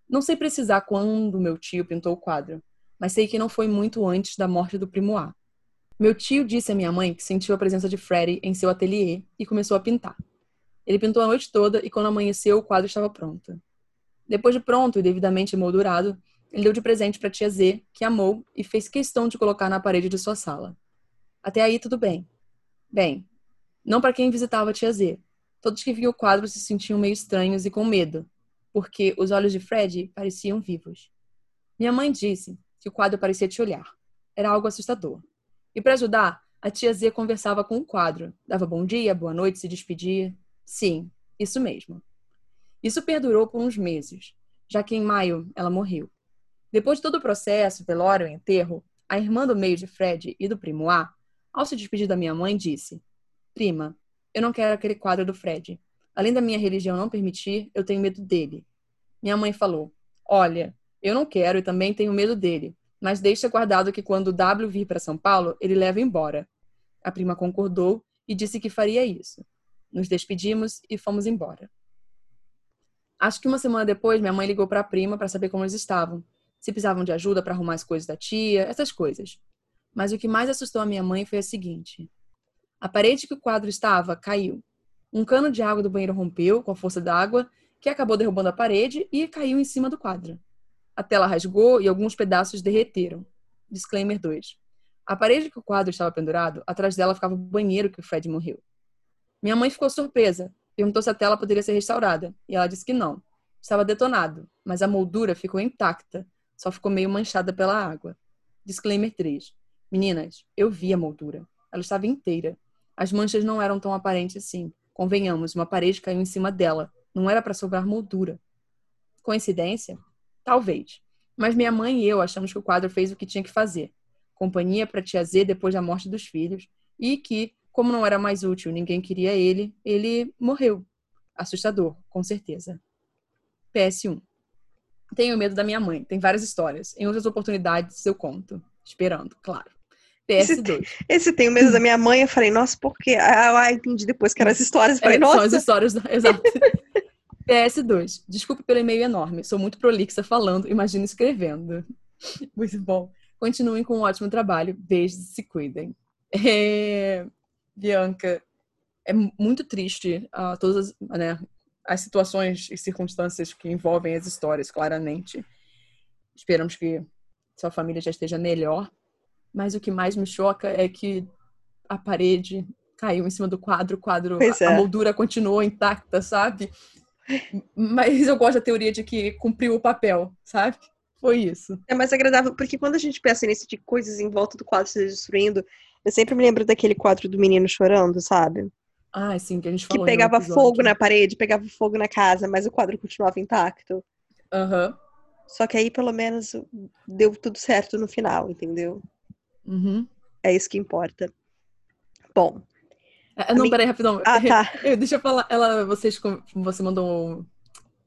Speaker 2: Não sei precisar quando meu tio pintou o quadro, mas sei que não foi muito antes da morte do primo A. Meu tio disse à minha mãe que sentiu a presença de Freddie em seu ateliê e começou a pintar. Ele pintou a noite toda e quando amanheceu o quadro estava pronto. Depois de pronto e devidamente emoldurado, ele deu de presente para tia Z, que amou e fez questão de colocar na parede de sua sala. Até aí tudo bem. Bem, não para quem visitava a tia Z. Todos que viam o quadro se sentiam meio estranhos e com medo, porque os olhos de Fred pareciam vivos. Minha mãe disse que o quadro parecia te olhar. Era algo assustador. E para ajudar, a tia Z conversava com o quadro, dava bom dia, boa noite, se despedia. Sim, isso mesmo. Isso perdurou por uns meses, já que em maio ela morreu. Depois de todo o processo, velório e enterro, a irmã do meio de Fred e do primo A, ao se despedir da minha mãe, disse: Prima, eu não quero aquele quadro do Fred. Além da minha religião não permitir, eu tenho medo dele. Minha mãe falou: Olha, eu não quero e também tenho medo dele, mas deixa guardado que quando W vir para São Paulo, ele leva embora. A prima concordou e disse que faria isso. Nos despedimos e fomos embora. Acho que uma semana depois, minha mãe ligou para a prima para saber como eles estavam, se precisavam de ajuda para arrumar as coisas da tia, essas coisas. Mas o que mais assustou a minha mãe foi a seguinte: a parede que o quadro estava caiu. Um cano de água do banheiro rompeu com a força da água, que acabou derrubando a parede e caiu em cima do quadro. A tela rasgou e alguns pedaços derreteram. Disclaimer 2. A parede que o quadro estava pendurado, atrás dela ficava o banheiro que o Fred morreu. Minha mãe ficou surpresa, perguntou se a tela poderia ser restaurada, e ela disse que não. Estava detonado, mas a moldura ficou intacta, só ficou meio manchada pela água. Disclaimer 3. Meninas, eu vi a moldura. Ela estava inteira. As manchas não eram tão aparentes assim. Convenhamos, uma parede caiu em cima dela. Não era para sobrar moldura. Coincidência? Talvez. Mas minha mãe e eu achamos que o quadro fez o que tinha que fazer. Companhia para tia Z depois da morte dos filhos. E que, como não era mais útil, ninguém queria ele, ele morreu. Assustador, com certeza. PS1. Tenho medo da minha mãe. Tem várias histórias. Em outras oportunidades eu conto. Esperando, claro. PS2.
Speaker 1: Esse tem o medo da minha mãe, eu falei, nossa, por quê? Ah, ah, entendi depois que eram as histórias. Eu falei,
Speaker 2: É, São as
Speaker 1: nossa.
Speaker 2: histórias. [LAUGHS] Exato. PS2. Desculpe pelo e-mail enorme. Sou muito prolixa falando, imagino escrevendo. [LAUGHS] Muito bom. Continuem com um ótimo trabalho. Beijos e se cuidem. É, Bianca, é muito triste ah, todas as, né, as situações e circunstâncias que envolvem as histórias, claramente. Esperamos que sua família já esteja melhor. Mas o que mais me choca é que a parede caiu em cima do quadro, o quadro,
Speaker 1: Pois
Speaker 2: a,
Speaker 1: é.
Speaker 2: moldura continuou intacta, sabe? Mas eu gosto da teoria de que cumpriu o papel, sabe? Foi isso.
Speaker 1: É mais agradável, porque quando a gente pensa nisso de coisas em volta do quadro se destruindo, eu sempre me lembro daquele quadro do menino chorando, sabe?
Speaker 2: Ah, sim, que a gente
Speaker 1: Que
Speaker 2: falou. um
Speaker 1: pegava fogo na parede, pegava fogo na casa, mas o quadro continuava intacto.
Speaker 2: Aham.
Speaker 1: Só que aí, pelo menos, deu tudo certo no final, entendeu?
Speaker 2: Uhum.
Speaker 1: É isso que importa. Bom,
Speaker 2: Ah, Não, peraí, rapidão.
Speaker 1: ah, tá.
Speaker 2: Eu- [LAUGHS] Deixa eu falar. Ela, vocês, você mandou um,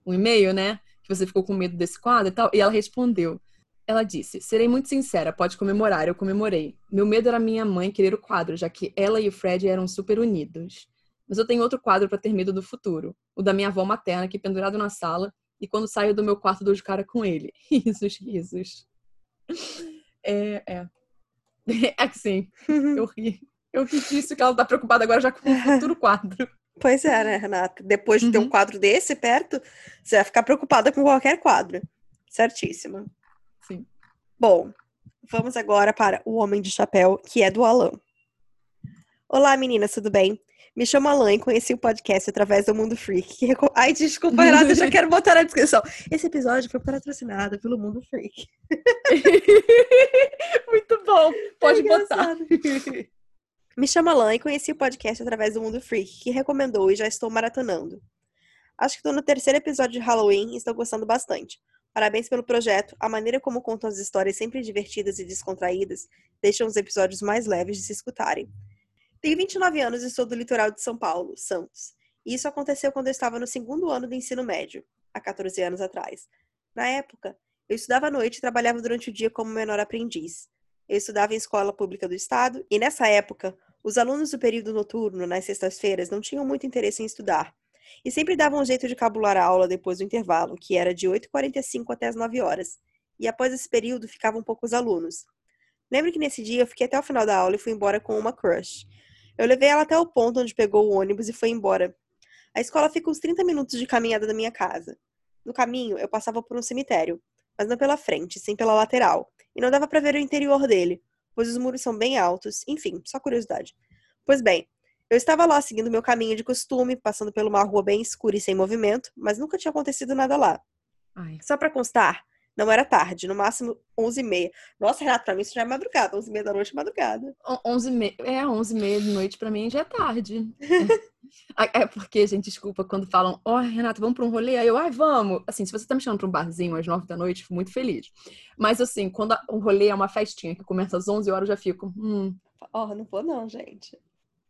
Speaker 2: um e-mail, né? Que você ficou com medo desse quadro e tal. E ela respondeu. Ela disse: Serei muito sincera, pode comemorar. Eu comemorei. Meu medo era minha mãe querer o quadro, já que ela e o Fred eram super unidos. Mas eu tenho outro quadro para ter medo do futuro. O da minha avó materna, que é pendurado na sala. E quando saio do meu quarto, dou de cara com ele. [LAUGHS] Risos, risos. É, é. [LAUGHS] É que sim. Eu ri. Eu ri disso que ela tá preocupada agora já com o futuro quadro.
Speaker 1: Pois é, né, Renata? Depois de ter um
Speaker 2: Uhum.
Speaker 1: quadro desse perto, você vai ficar preocupada com qualquer quadro. Certíssima.
Speaker 2: Sim.
Speaker 1: Bom, vamos agora para O Homem de Chapéu, que é do Alan. Olá, meninas, tudo bem? Me chamo Alan e conheci o podcast através do Mundo Freak. reco- Ai, desculpa, Renata, eu já [LAUGHS] quero botar na descrição. Esse episódio foi patrocinado pelo Mundo Freak. [LAUGHS]
Speaker 2: Muito bom. Pode
Speaker 1: É
Speaker 2: botar. [LAUGHS]
Speaker 1: Me chamo Alan e conheci o podcast através do Mundo Freak, que recomendou e já estou maratonando. Acho que estou no terceiro episódio de Halloween e estou gostando bastante. Parabéns pelo projeto. A maneira como contam as histórias sempre divertidas e descontraídas deixam os episódios mais leves de se escutarem. Tenho 29 anos e sou do litoral de São Paulo, Santos. E isso aconteceu quando eu estava no segundo ano do ensino médio, há 14 anos atrás. Na época, eu estudava à noite e trabalhava durante o dia como menor aprendiz. Eu estudava em escola pública do estado e nessa época, os alunos do período noturno, nas sextas-feiras, não tinham muito interesse em estudar. E sempre davam um jeito de cabular a aula depois do intervalo, que era de 8h45 até as 9 horas. E após esse período ficavam poucos alunos. Lembro que nesse dia eu fiquei até o final da aula e fui embora com uma crush. Eu levei ela até o ponto onde pegou o ônibus e foi embora. A escola fica uns 30 minutos de caminhada da minha casa. No caminho, eu passava por um cemitério, mas não pela frente, sim pela lateral. E não dava para ver o interior dele, pois os muros são bem altos. Enfim, só curiosidade. Pois bem, eu estava lá seguindo meu caminho de costume, passando por uma rua bem escura e sem movimento, mas nunca tinha acontecido nada lá.
Speaker 2: Ai.
Speaker 1: Só para constar, não era tarde, no máximo 11h30. Nossa, Renato, pra mim isso já é madrugada. 11h30 da noite é madrugada.
Speaker 2: On- 11 e meia, é, 11 e meia de noite pra mim já é tarde. [LAUGHS] É. Porque, gente, desculpa, quando falam, ó, Renata, vamos pra um rolê? Aí eu, ai, vamos. Assim, se você tá me chamando pra um barzinho às 9 da noite, fico muito feliz. Mas, assim, quando um rolê é uma festinha que começa às 11 horas, eu já fico, hum,
Speaker 1: Ó, não vou não, gente.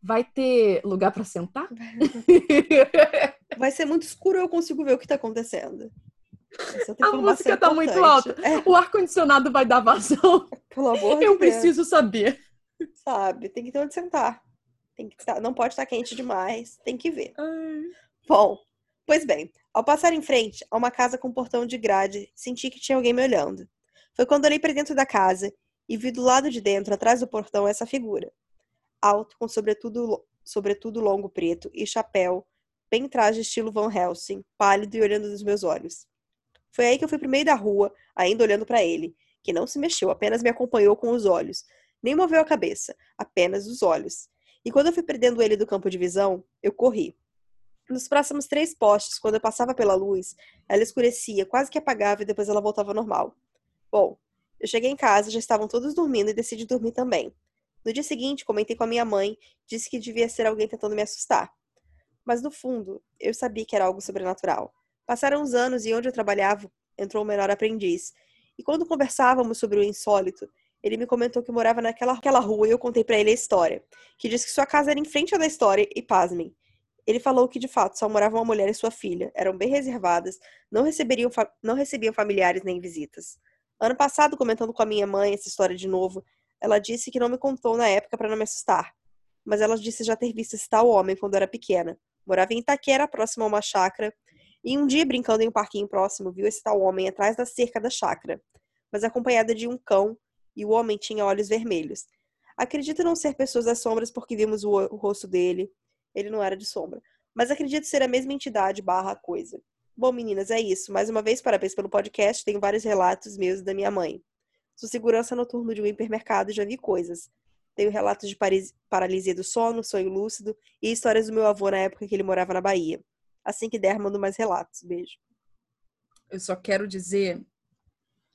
Speaker 2: vai ter lugar pra sentar? [LAUGHS]
Speaker 1: Vai ser muito escuro eu consigo ver o que tá acontecendo.
Speaker 2: A música tá muito alta.
Speaker 1: É,
Speaker 2: o ar-condicionado vai dar vazão. [LAUGHS]
Speaker 1: pelo amor
Speaker 2: Eu
Speaker 1: de Deus.
Speaker 2: preciso saber.
Speaker 1: Sabe? Tem que ter onde sentar. Tem que estar, não pode estar quente demais. Tem que ver.
Speaker 2: Ai.
Speaker 1: Bom, pois bem, ao passar em frente a uma casa com portão de grade, senti que tinha alguém me olhando. Foi quando olhei para dentro da casa e vi do lado de dentro, atrás do portão, essa figura. Alto, com sobretudo, sobretudo longo preto e chapéu, bem traje estilo Van Helsing, pálido e olhando nos meus olhos. Foi aí que eu fui pro meio da rua, ainda olhando para ele, que não se mexeu, apenas me acompanhou com os olhos. Nem moveu a cabeça, apenas os olhos. E quando eu fui perdendo ele do campo de visão, eu corri. Nos próximos três postes, quando eu passava pela luz, ela escurecia, quase que apagava e depois ela voltava ao normal. Bom, eu cheguei em casa, já estavam todos dormindo e decidi dormir também. No dia seguinte, comentei com a minha mãe, disse que devia ser alguém tentando me assustar. Mas no fundo, eu sabia que era algo sobrenatural. Passaram os anos e onde eu trabalhava, entrou o menor aprendiz. E quando conversávamos sobre o insólito, ele me comentou que morava naquela aquela rua e eu contei pra ele a história, que disse que sua casa era em frente à da história e pasmem, ele falou que de fato só morava uma mulher e sua filha, eram bem reservadas, não receberiam não recebiam familiares nem visitas. Ano passado, comentando com a minha mãe essa história de novo, ela disse que não me contou na época para não me assustar, mas ela disse já ter visto esse tal homem quando era pequena. Morava em Itaquera, próximo a uma chácara, e um dia, brincando em um parquinho próximo, viu esse tal homem atrás da cerca da chácara, mas acompanhada de um cão, e o homem tinha olhos vermelhos. Acredito não ser pessoas das sombras porque vimos o, o rosto dele, ele não era de sombra. Mas acredito ser a mesma entidade barra coisa. Bom, meninas, é isso. Mais uma vez, parabéns pelo podcast. Tenho vários relatos meus e da minha mãe. Sou segurança noturno de um hipermercado e já vi coisas. Tenho relatos de paralisia do sono, sonho lúcido e histórias do meu avô na época que ele morava na Bahia. Assim que der, mando mais relatos. Beijo.
Speaker 2: Eu só quero dizer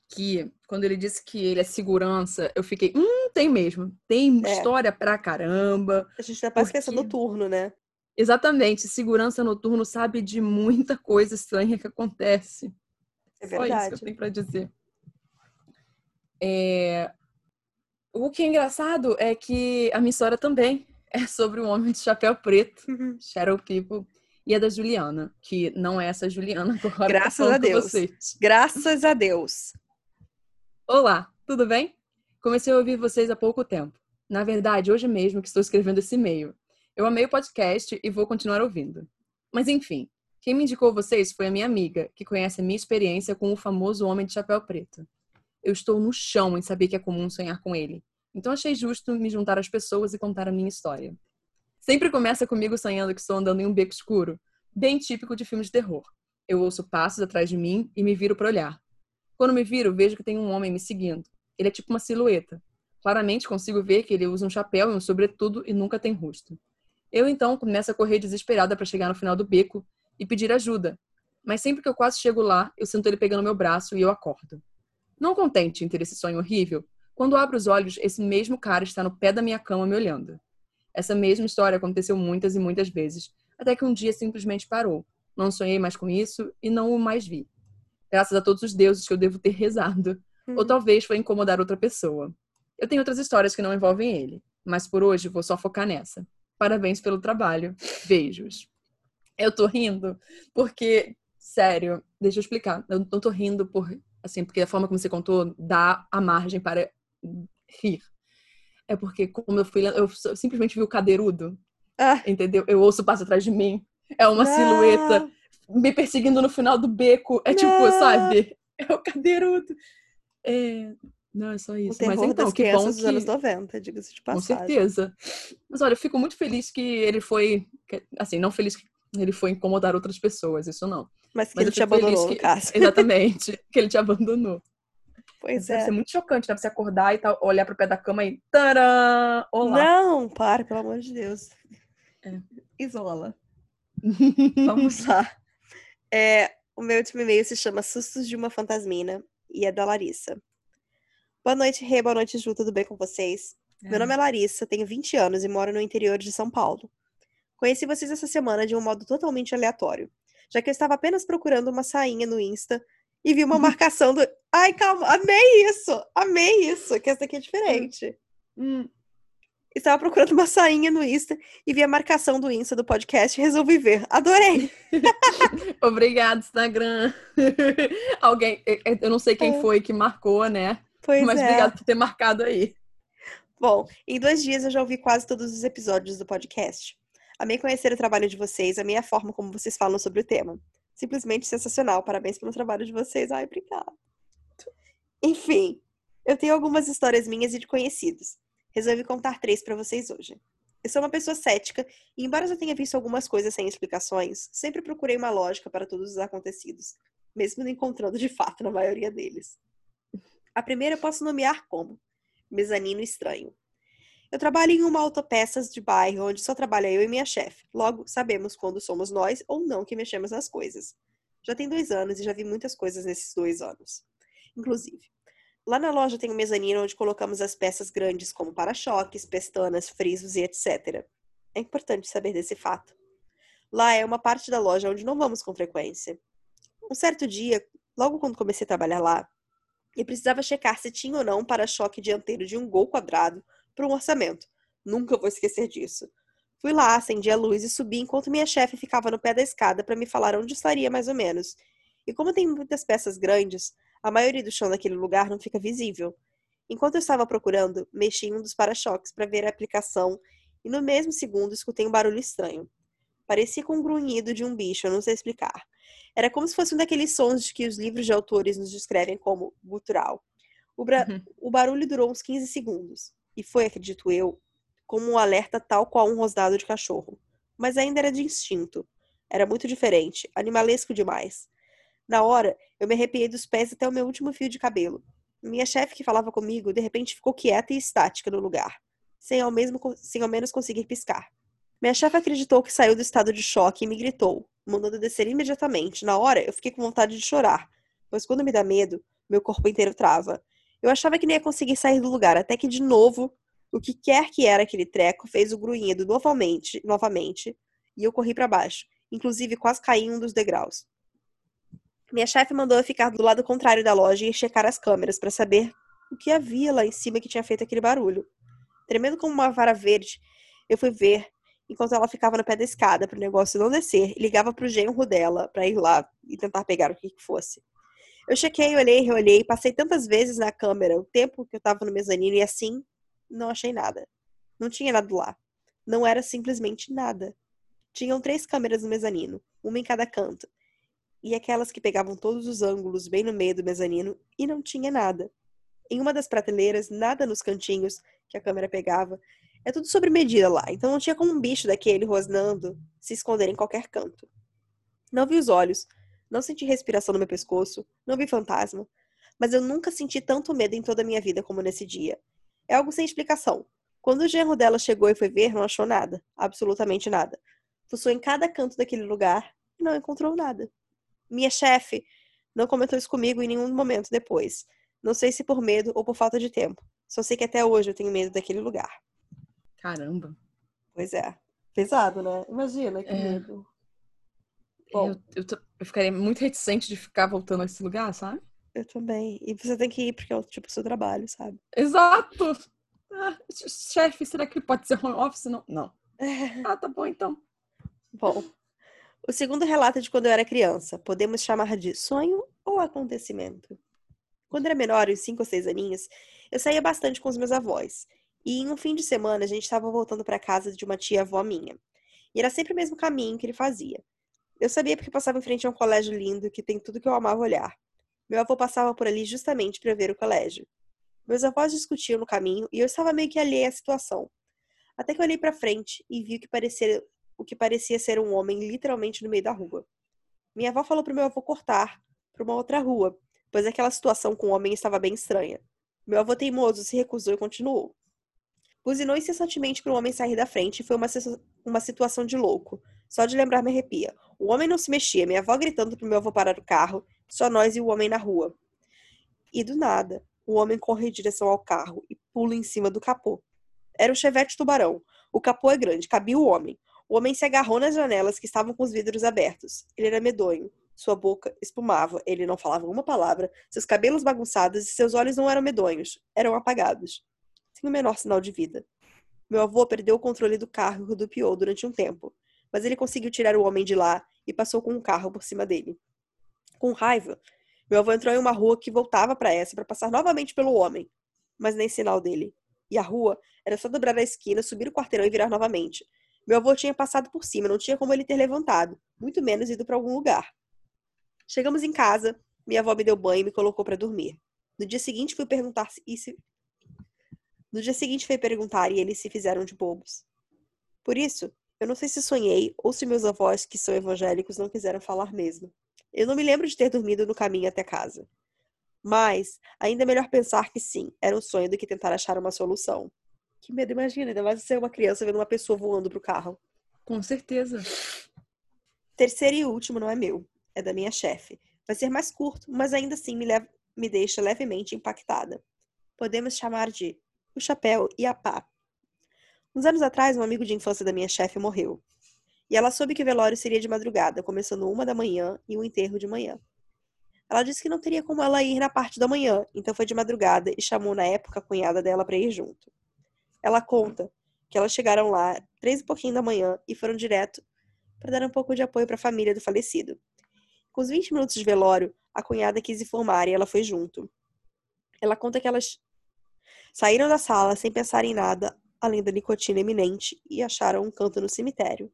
Speaker 2: que quando ele disse que ele é segurança, eu fiquei, hum, tem mesmo. Tem
Speaker 1: É.
Speaker 2: história pra caramba.
Speaker 1: A gente já parece que é noturno, né?
Speaker 2: Exatamente, segurança noturno sabe de muita coisa estranha que acontece.
Speaker 1: É
Speaker 2: Só isso que
Speaker 1: verdade.
Speaker 2: eu tenho pra dizer. É, O que é engraçado é que a minha história também é sobre um homem de chapéu preto, Shadow People, e é da Juliana, que não é essa Juliana [LAUGHS] agora. tô
Speaker 1: Graças a
Speaker 2: com
Speaker 1: Deus.
Speaker 2: vocês.
Speaker 1: Graças a Deus.
Speaker 2: Olá, tudo bem? Comecei a ouvir vocês há pouco tempo. Na verdade, hoje mesmo que estou escrevendo esse e-mail. Eu amei o podcast e vou continuar ouvindo. Mas enfim, quem me indicou vocês foi a minha amiga, que conhece a minha experiência com o famoso Homem de Chapéu Preto. Eu estou no chão em saber que é comum sonhar com ele. Então achei justo me juntar às pessoas e contar a minha história. Sempre começa comigo sonhando que estou andando em um beco escuro, bem típico de filme de terror. Eu ouço passos atrás de mim e me viro para olhar. Quando me viro, vejo que tem um homem me seguindo. Ele é tipo uma silhueta. Claramente consigo ver que ele usa um chapéu e um sobretudo e nunca tem rosto. Eu então começo a correr desesperada para chegar no final do beco e pedir ajuda. Mas sempre que eu quase chego lá, eu sinto ele pegando meu braço e eu acordo. Não contente em ter esse sonho horrível, quando abro os olhos, esse mesmo cara está no pé da minha cama me olhando. Essa mesma história aconteceu muitas e muitas vezes, até que um dia simplesmente parou. Não sonhei mais com isso e não o mais vi. Graças a todos os deuses que eu devo ter [LAUGHS] rezado. Ou
Speaker 1: Uhum.
Speaker 2: talvez foi incomodar outra pessoa. Eu tenho outras histórias que não envolvem ele, mas por hoje vou só focar nessa. Parabéns pelo trabalho. Beijos. Eu tô rindo porque, sério, deixa eu explicar. Eu não tô rindo por, assim, porque a forma como você contou dá a margem para rir. É porque, como eu fui, eu simplesmente vi o cadeirudo,
Speaker 1: Ah,
Speaker 2: entendeu? Eu ouço o passo atrás de mim. É uma
Speaker 1: não.
Speaker 2: silhueta me perseguindo no final do beco. É tipo,
Speaker 1: Não.
Speaker 2: sabe? É o cadeirudo. É... Não, é só
Speaker 1: O
Speaker 2: isso.
Speaker 1: terror
Speaker 2: Mas então, que bom
Speaker 1: dos
Speaker 2: que...
Speaker 1: anos 90, diga-se de
Speaker 2: Com
Speaker 1: passagem.
Speaker 2: certeza. Mas olha, eu fico muito feliz que ele foi... Assim, não feliz que ele foi incomodar outras pessoas, isso não.
Speaker 1: Mas que
Speaker 2: Mas
Speaker 1: ele te abandonou,
Speaker 2: que-
Speaker 1: no caso.
Speaker 2: Exatamente. que ele te abandonou.
Speaker 1: Pois
Speaker 2: Deve
Speaker 1: é.
Speaker 2: ser muito chocante, né? Você acordar e tal, olhar pro pé da cama e... Tadã! Olá!
Speaker 1: Não, para, pelo amor de Deus.
Speaker 2: É.
Speaker 1: Isola. [LAUGHS] Vamos lá. É, o meu último e-mail se chama Sustos de uma Fantasmina e é da Larissa. Boa noite, Rê. Boa noite, Ju. Tudo bem com vocês? Meu nome é Larissa, tenho 20 anos e moro no interior de São Paulo. Conheci vocês essa semana de um modo totalmente aleatório, já que eu estava apenas procurando uma sainha no Insta e vi uma marcação do. Ai, calma, amei isso! Amei isso! Que essa aqui é diferente.
Speaker 2: Hum,
Speaker 1: Estava procurando uma sainha no Insta e vi a marcação do Insta do podcast e resolvi ver. Adorei! [LAUGHS]
Speaker 2: Obrigada, Instagram. [LAUGHS] Alguém, eu- eu não sei quem
Speaker 1: É.
Speaker 2: foi que marcou, né?
Speaker 1: Pois
Speaker 2: Mas
Speaker 1: é.
Speaker 2: obrigado por ter marcado aí.
Speaker 1: Bom, em dois dias eu já ouvi quase todos os episódios do podcast. Amei conhecer o trabalho de vocês, amei a forma como vocês falam sobre o tema. Simplesmente sensacional. Parabéns pelo trabalho de vocês. Ai, obrigada. Enfim, eu tenho algumas histórias minhas e de conhecidos. Resolvi contar três para vocês hoje. Eu sou uma pessoa cética e, embora eu tenha visto algumas coisas sem explicações, sempre procurei uma lógica para todos os acontecidos, mesmo não encontrando de fato na maioria deles. A primeira eu posso nomear como mezanino estranho. Eu trabalho em uma autopeças de bairro onde só trabalha eu e minha chefe. Logo, sabemos quando somos nós ou não que mexemos nas coisas. Já tem dois anos e já vi muitas coisas nesses dois anos. Inclusive, lá na loja tem um mezanino onde colocamos as peças grandes como para-choques, pestanas, frisos e etc. É importante saber desse fato. Lá é uma parte da loja onde não vamos com frequência. Um certo dia, logo quando comecei a trabalhar lá, eu precisava checar se tinha ou não um para-choque dianteiro de um gol quadrado para um orçamento. Nunca vou esquecer disso. Fui lá, acendi a luz e subi enquanto minha chefe ficava no pé da escada para me falar onde estaria mais ou menos. E como tem muitas peças grandes, a maioria do chão daquele lugar não fica visível. Enquanto eu estava procurando, mexi em um dos para-choques para ver a aplicação e no mesmo segundo escutei um barulho estranho. Parecia com um grunhido de um bicho, eu não sei explicar. Era como se fosse um daqueles sons de que os livros de autores nos descrevem como gutural. O, bra-
Speaker 2: Uhum.
Speaker 1: o barulho durou uns 15 segundos e foi, acredito eu, como um alerta tal qual um rosnado de cachorro. Mas ainda era de instinto. Era muito diferente, animalesco demais. Na hora, eu me arrepiei dos pés até o meu último fio de cabelo. Minha chefe que falava comigo, de repente ficou quieta e estática no lugar, sem ao, mesmo, sem ao menos conseguir piscar. Minha chefe acreditou que saiu do estado de choque e me gritou, mandando descer imediatamente. Na hora, eu fiquei com vontade de chorar, pois quando me dá medo, meu corpo inteiro trava. Eu achava que nem ia conseguir sair do lugar, até que de novo, o que quer que era aquele treco fez o grunhido novamente, novamente, e eu corri para baixo, inclusive quase caí em um dos degraus. Minha chefe mandou eu ficar do lado contrário da loja e checar as câmeras para saber o que havia lá em cima que tinha feito aquele barulho. Tremendo como uma vara verde, eu fui ver enquanto ela ficava no pé da escada para o negócio não descer e ligava para o genro dela para ir lá e tentar pegar o que, que fosse. Eu chequei, olhei, reolhei, passei tantas vezes na câmera o tempo que eu estava no mezanino e assim não achei nada. Não tinha nada lá. Não era simplesmente nada. Tinham três câmeras no mezanino, uma em cada canto, e aquelas que pegavam todos os ângulos bem no meio do mezanino e não tinha nada. Em uma das prateleiras, nada nos cantinhos que a câmera pegava. É tudo sobre medida lá, então não tinha como um bicho daquele rosnando se esconder em qualquer canto. Não vi os olhos, não senti respiração no meu pescoço, não vi fantasma, mas eu nunca senti tanto medo em toda a minha vida como nesse dia. É algo sem explicação. Quando o genro dela chegou e foi ver, não achou nada. Absolutamente nada. Fuçou em cada canto daquele lugar e não encontrou nada. Minha chefe não comentou isso comigo em nenhum momento depois. Não sei se por medo ou por falta de tempo. Só sei que até hoje eu tenho medo daquele lugar.
Speaker 2: Caramba.
Speaker 1: Pois é. Pesado, né? Imagina que
Speaker 2: É.
Speaker 1: medo. Bom,
Speaker 2: Eu, eu, tô- eu ficaria muito reticente de ficar voltando a esse lugar, sabe?
Speaker 1: eu também. E você tem que ir porque é o tipo seu trabalho, sabe?
Speaker 2: Exato! Ah, chefe, será que pode ser home office? Não. Não. [LAUGHS] Ah, tá bom então.
Speaker 1: Bom, o segundo relato é de quando eu era criança. Podemos chamar de sonho ou acontecimento. Quando era menor, uns 5 ou 6 aninhos, eu saía bastante com os meus avós. E em um fim de semana, a gente estava voltando para casa de uma tia-avó minha. E era sempre o mesmo caminho que ele fazia. Eu sabia porque passava em frente a um colégio lindo que tem tudo que eu amava olhar. Meu avô passava por ali justamente para ver o colégio. Meus avós discutiam no caminho e eu estava meio que alheia à situação. Até que eu olhei para frente e vi o que parecia o que parecia ser um homem literalmente no meio da rua. Minha avó falou para meu avô cortar para uma outra rua, pois aquela situação com o homem estava bem estranha. Meu avô teimoso se recusou e continuou. Buzinou incessantemente para o homem sair da frente e foi uma, uma situação de louco. Só de lembrar me arrepia. O homem não se mexia, minha avó gritando para meu avô parar o carro, só nós e o homem na rua. E do nada, o homem corre em direção ao carro e pula em cima do capô. Era o chevette tubarão. O capô é grande, cabia o homem. O homem se agarrou nas janelas que estavam com os vidros abertos. Ele era medonho. Sua boca espumava. Ele não falava uma palavra. Seus cabelos bagunçados e seus olhos não eram medonhos. Eram apagados. Sem o menor sinal de vida. Meu avô perdeu o controle do carro e rodopiou durante um tempo. Mas ele conseguiu tirar o homem de lá e passou com um carro por cima dele. Com raiva, meu avô entrou em uma rua que voltava para essa para passar novamente pelo homem. Mas nem sinal dele. E a rua era só dobrar a esquina, subir o quarteirão e virar novamente. Meu avô tinha passado por cima, não tinha como ele ter levantado, muito menos ido para algum lugar. Chegamos em casa, minha avó me deu banho e me colocou para dormir. No dia seguinte fui perguntar se, se No dia seguinte fui perguntar e eles se fizeram de bobos. Por isso, eu não sei se sonhei ou se meus avós, que são evangélicos, não quiseram falar mesmo. Eu não me lembro de ter dormido no caminho até casa. Mas ainda é melhor pensar que sim, era um sonho do que tentar achar uma solução. Que medo, imagina, ainda mais ser uma criança vendo uma pessoa voando pro carro.
Speaker 2: Com certeza.
Speaker 1: Terceiro e último não é meu, é da minha chefe. Vai ser mais curto, mas ainda assim me, leva- me deixa levemente impactada. Podemos chamar de o chapéu e a pá. Uns anos atrás, um amigo de infância da minha chefe morreu. E ela soube que o velório seria de madrugada, começando uma da manhã e o enterro de manhã. Ela disse que não teria como ela ir na parte da manhã, então foi de madrugada e chamou na época a cunhada dela para ir junto. Ela conta que elas chegaram lá três e pouquinho da manhã e foram direto para dar um pouco de apoio para a família do falecido. Com os 20 minutos de velório, a cunhada quis informar e ela foi junto. Ela conta que elas saíram da sala sem pensar em nada além da nicotina iminente e acharam um canto no cemitério.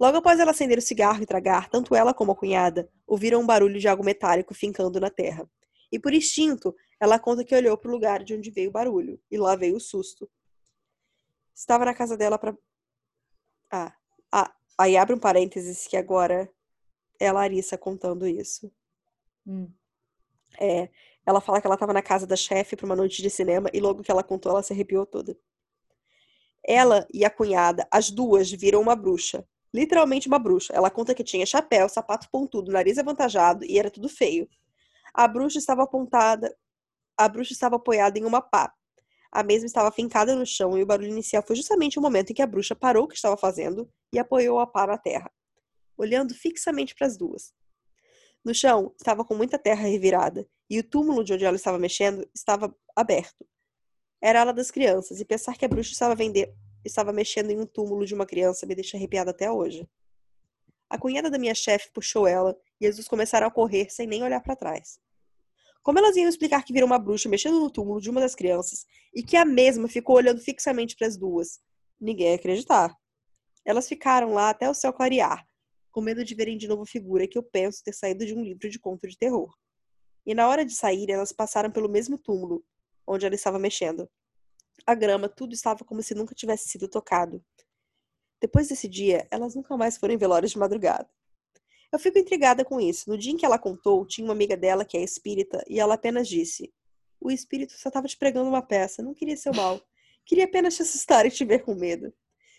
Speaker 1: Logo após ela acender o cigarro e tragar, tanto ela como a cunhada ouviram um barulho de algo metálico fincando na terra. E por instinto, ela conta que olhou para o lugar de onde veio o barulho, e lá veio o susto. Estava na casa dela para. Ah, ah, aí abre um parênteses que agora é a Larissa contando isso.
Speaker 2: Hum.
Speaker 1: É, ela fala que ela estava na casa da chefe para uma noite de cinema e logo que ela contou, ela se arrepiou toda. Ela e a cunhada, as duas, viram uma bruxa. Literalmente uma bruxa. Ela conta que tinha chapéu, sapato pontudo, nariz avantajado e era tudo feio. A bruxa estava apontada. A bruxa estava apoiada em uma pá. A mesma estava fincada no chão e o barulho inicial foi justamente o momento em que a bruxa parou o que estava fazendo e apoiou a pá na terra, olhando fixamente para as duas. No chão estava com muita terra revirada e o túmulo de onde ela estava mexendo estava aberto. Era a ala das crianças e pensar que a bruxa estava, vender... estava mexendo em um túmulo de uma criança me deixa arrepiada até hoje. A cunhada da minha chefe puxou ela e as duas começaram a correr sem nem olhar para trás. Como elas iam explicar que viram uma bruxa mexendo no túmulo de uma das crianças e que a mesma ficou olhando fixamente para as duas? Ninguém ia acreditar. Elas ficaram lá até o céu clarear, com medo de verem de novo a figura que eu penso ter saído de um livro de conto de terror. E na hora de sair, elas passaram pelo mesmo túmulo, onde ela estava mexendo. A grama, tudo estava como se nunca tivesse sido tocado. Depois desse dia, elas nunca mais foram em velórios de madrugada. Eu fico intrigada com isso. No dia em que ela contou, tinha uma amiga dela que é espírita e ela apenas disse: O espírito só estava te pregando uma peça, não queria seu mal. Queria apenas te assustar e te ver com medo.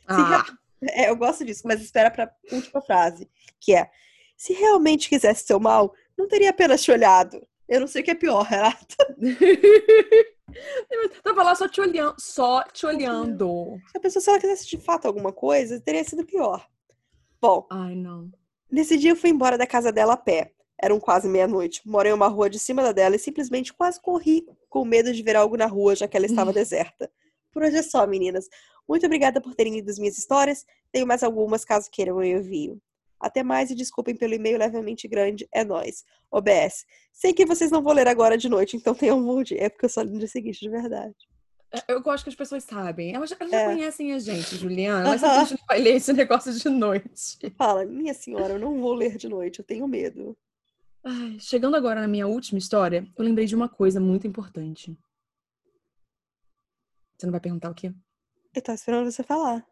Speaker 2: Ah,
Speaker 1: É, eu gosto disso, mas espera pra última frase, que é: Se realmente quisesse seu mal, não teria apenas te olhado. Eu não sei o que é pior, Renata. [LAUGHS]
Speaker 2: Tava lá só te olhando, só te olhando.
Speaker 1: A pessoa, se ela quisesse de fato alguma coisa, teria sido pior. Bom,
Speaker 2: Ai, não.
Speaker 1: nesse dia eu fui embora da casa dela a pé. Eram quase meia-noite. Moro em uma rua de cima da dela e simplesmente quase corri com medo de ver algo na rua, já que ela estava [LAUGHS] deserta. Por hoje é só, meninas. Muito obrigada por terem lido as minhas histórias. Tenho mais algumas caso queiram eu envio. Até mais e desculpem pelo e-mail levemente grande. É nóis. OBS. Sei que vocês não vão ler agora de noite, então tenham um bom dia. É porque eu só li no dia seguinte, de verdade.
Speaker 2: É, Eu gosto que as pessoas sabem. Elas, elas já
Speaker 1: É.
Speaker 2: conhecem a gente, Juliana. Mas a gente não vai ler esse negócio de noite.
Speaker 1: Fala, minha senhora, eu não vou ler de noite, eu tenho medo.
Speaker 2: Ai, chegando agora na minha última história, eu lembrei de uma coisa muito importante. Você não vai perguntar o quê?
Speaker 1: Eu tava esperando você falar.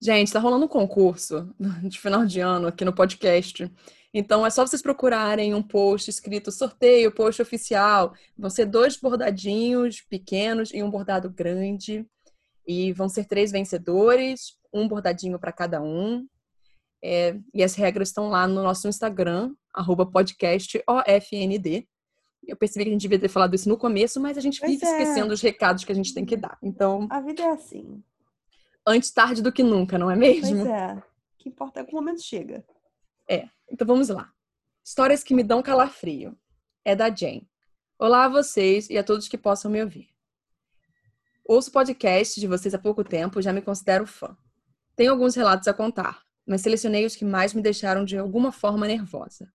Speaker 2: Gente, tá rolando um concurso [LAUGHS] de final de ano aqui no podcast. Então é só vocês procurarem um post escrito sorteio, post oficial. Vão ser dois bordadinhos pequenos e um bordado grande. E vão ser três vencedores, um bordadinho para cada um. É, e as regras estão lá no nosso Instagram, arroba podcast OFND. Eu percebi que a gente devia ter falado isso no começo, mas a gente
Speaker 1: Pois
Speaker 2: vive
Speaker 1: é.
Speaker 2: esquecendo os recados que a gente tem que dar. Então,
Speaker 1: A vida é assim.
Speaker 2: Antes tarde do que nunca, não é mesmo?
Speaker 1: Pois é. O que importa é que o momento chega.
Speaker 2: Então vamos lá. Histórias que me dão calafrio. É da Jane. Olá a vocês e a todos que possam me ouvir. Ouço podcast de vocês há pouco tempo e já me considero fã. Tenho alguns relatos a contar, mas selecionei os que mais me deixaram de alguma forma nervosa.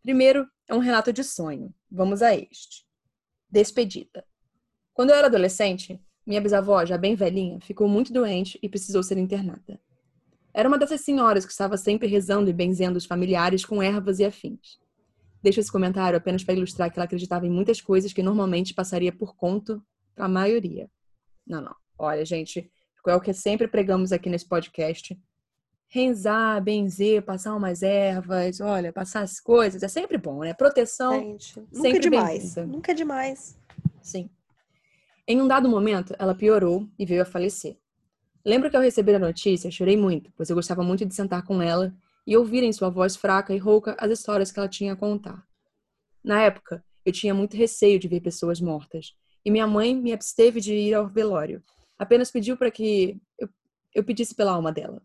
Speaker 2: Primeiro é um relato de sonho. Vamos a este. Despedida. Quando eu era adolescente, minha bisavó, já bem velhinha, ficou muito doente e precisou ser internada. Era uma dessas senhoras que estava sempre rezando e benzendo os familiares com ervas e afins. Deixo esse comentário apenas para ilustrar que ela acreditava em muitas coisas que normalmente passaria por conta para a maioria. Não, não. Olha, gente, é o que sempre pregamos aqui nesse podcast. Renzar, benzer, passar umas ervas, olha, passar as coisas, é sempre bom, né? Proteção,
Speaker 1: Gente, nunca é demais.
Speaker 2: bem-vinda.
Speaker 1: Nunca é demais.
Speaker 2: Sim. Em um dado momento, ela piorou e veio a falecer. Lembro que ao receber a notícia, chorei muito, pois eu gostava muito de sentar com ela e ouvir em sua voz fraca e rouca as histórias que ela tinha a contar. Na época, eu tinha muito receio de ver pessoas mortas, e minha mãe me absteve de ir ao velório. Apenas pediu para que eu, eu pedisse pela alma dela.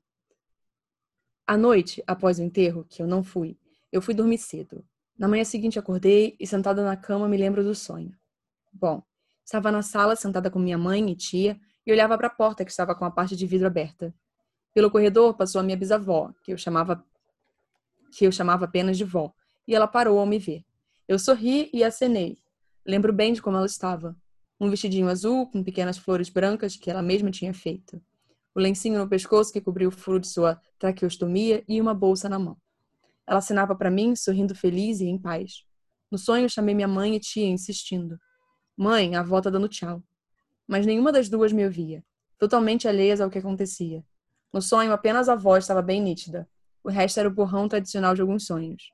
Speaker 2: À noite, após o enterro, que eu não fui, eu fui dormir cedo. Na manhã seguinte acordei e sentada na cama me lembro do sonho. Bom, estava na sala sentada com minha mãe e tia e olhava para a porta que estava com a parte de vidro aberta. Pelo corredor passou a minha bisavó, que eu chamava que eu chamava apenas de vó, e ela parou ao me ver. Eu sorri e acenei. Lembro bem de como ela estava. Um vestidinho azul com pequenas flores brancas que ela mesma tinha feito. O lencinho no pescoço que cobriu o furo de sua traqueostomia e uma bolsa na mão. Ela acenava para mim, sorrindo feliz e em paz. No sonho, chamei minha mãe e tia, insistindo. Mãe, a avó tá dando tchau. Mas nenhuma das duas me ouvia, totalmente alheias ao que acontecia. No sonho, apenas a voz estava bem nítida. O resto era o borrão tradicional de alguns sonhos.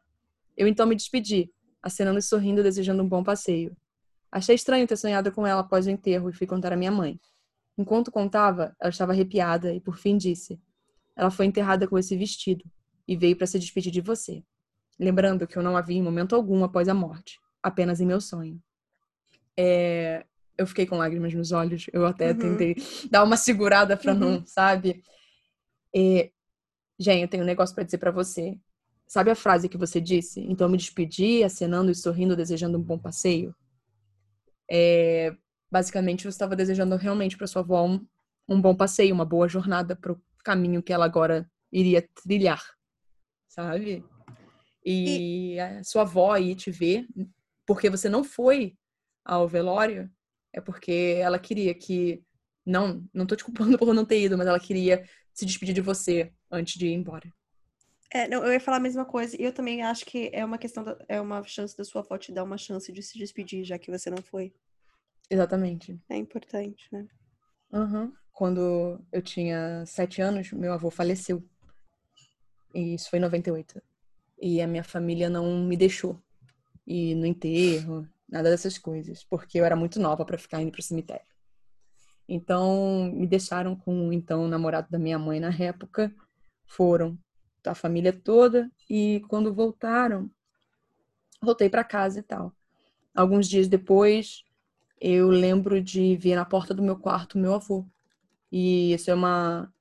Speaker 2: Eu então me despedi, acenando e sorrindo, desejando um bom passeio. Achei estranho ter sonhado com ela após o enterro e fui contar à minha mãe. Enquanto contava, ela estava arrepiada e por fim disse: Ela foi enterrada com esse vestido e veio para se despedir de você. Lembrando que eu não a vi em momento algum após a morte, apenas em meu sonho. É, Eu fiquei com lágrimas nos olhos, eu até
Speaker 1: Uhum.
Speaker 2: tentei dar uma segurada para
Speaker 1: Uhum.
Speaker 2: não, sabe? É, Gente, eu tenho um negócio para dizer para você. Sabe a frase que você disse? Então eu me despedi, acenando e sorrindo, desejando um bom passeio. É, basicamente, você estava desejando realmente para sua avó um, um bom passeio, uma boa jornada para o caminho que ela agora iria trilhar, sabe? E, a sua avó aí te ver, porque você não foi ao velório, é porque ela queria que não, não tô te culpando [LAUGHS] por não ter ido, mas ela queria se despedir de você antes de ir embora.
Speaker 1: É, não, eu ia falar a mesma coisa. E eu também acho que é uma questão, da- é uma chance da sua avó te dar uma chance de se despedir, já que você não foi.
Speaker 2: Exatamente.
Speaker 1: É importante, né?
Speaker 2: Uhum. Quando eu tinha sete anos, meu avô faleceu. E isso foi em 98. E a minha família não me deixou ir no enterro, nada dessas coisas, porque eu era muito nova para ficar indo pro cemitério. Então, me deixaram com então, o namorado da minha mãe na época. Foram a família toda e quando voltaram, voltei para casa e tal. Alguns dias depois, eu lembro de ver na porta do meu quarto meu avô. E isso é uma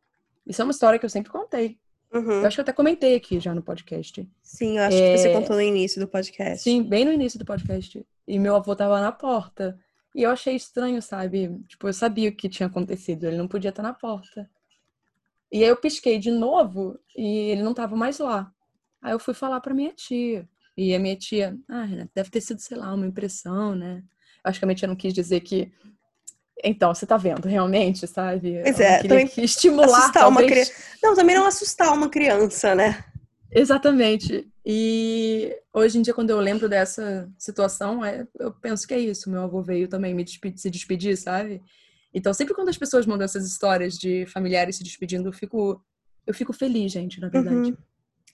Speaker 2: isso é uma história que eu sempre contei.
Speaker 1: Uhum.
Speaker 2: Eu acho que eu até comentei aqui já no podcast.
Speaker 1: Sim, eu acho que você contou no início do podcast.
Speaker 2: Sim, bem no início do podcast. E meu avô tava na porta. E eu achei estranho, sabe? Tipo, eu sabia o que tinha acontecido. Ele não podia estar na porta. E aí eu pisquei de novo e ele não tava mais lá. Aí eu fui falar pra minha tia. E a minha tia, ah, deve ter sido, sei lá, uma impressão, né? Acho que a minha tia não quis dizer que. Então, você tá vendo, realmente, sabe?
Speaker 1: Pois é, também [LAUGHS]
Speaker 2: estimular
Speaker 1: assustar
Speaker 2: talvez...
Speaker 1: uma criança. Não, também não assustar uma criança, né?
Speaker 2: Exatamente. E hoje em dia, quando eu lembro dessa situação, é, eu penso que é isso. Meu avô veio também me despedir, se despedir, sabe? Então, sempre quando as pessoas mandam essas histórias de familiares se despedindo, eu fico, eu fico feliz, gente, na verdade. Uhum.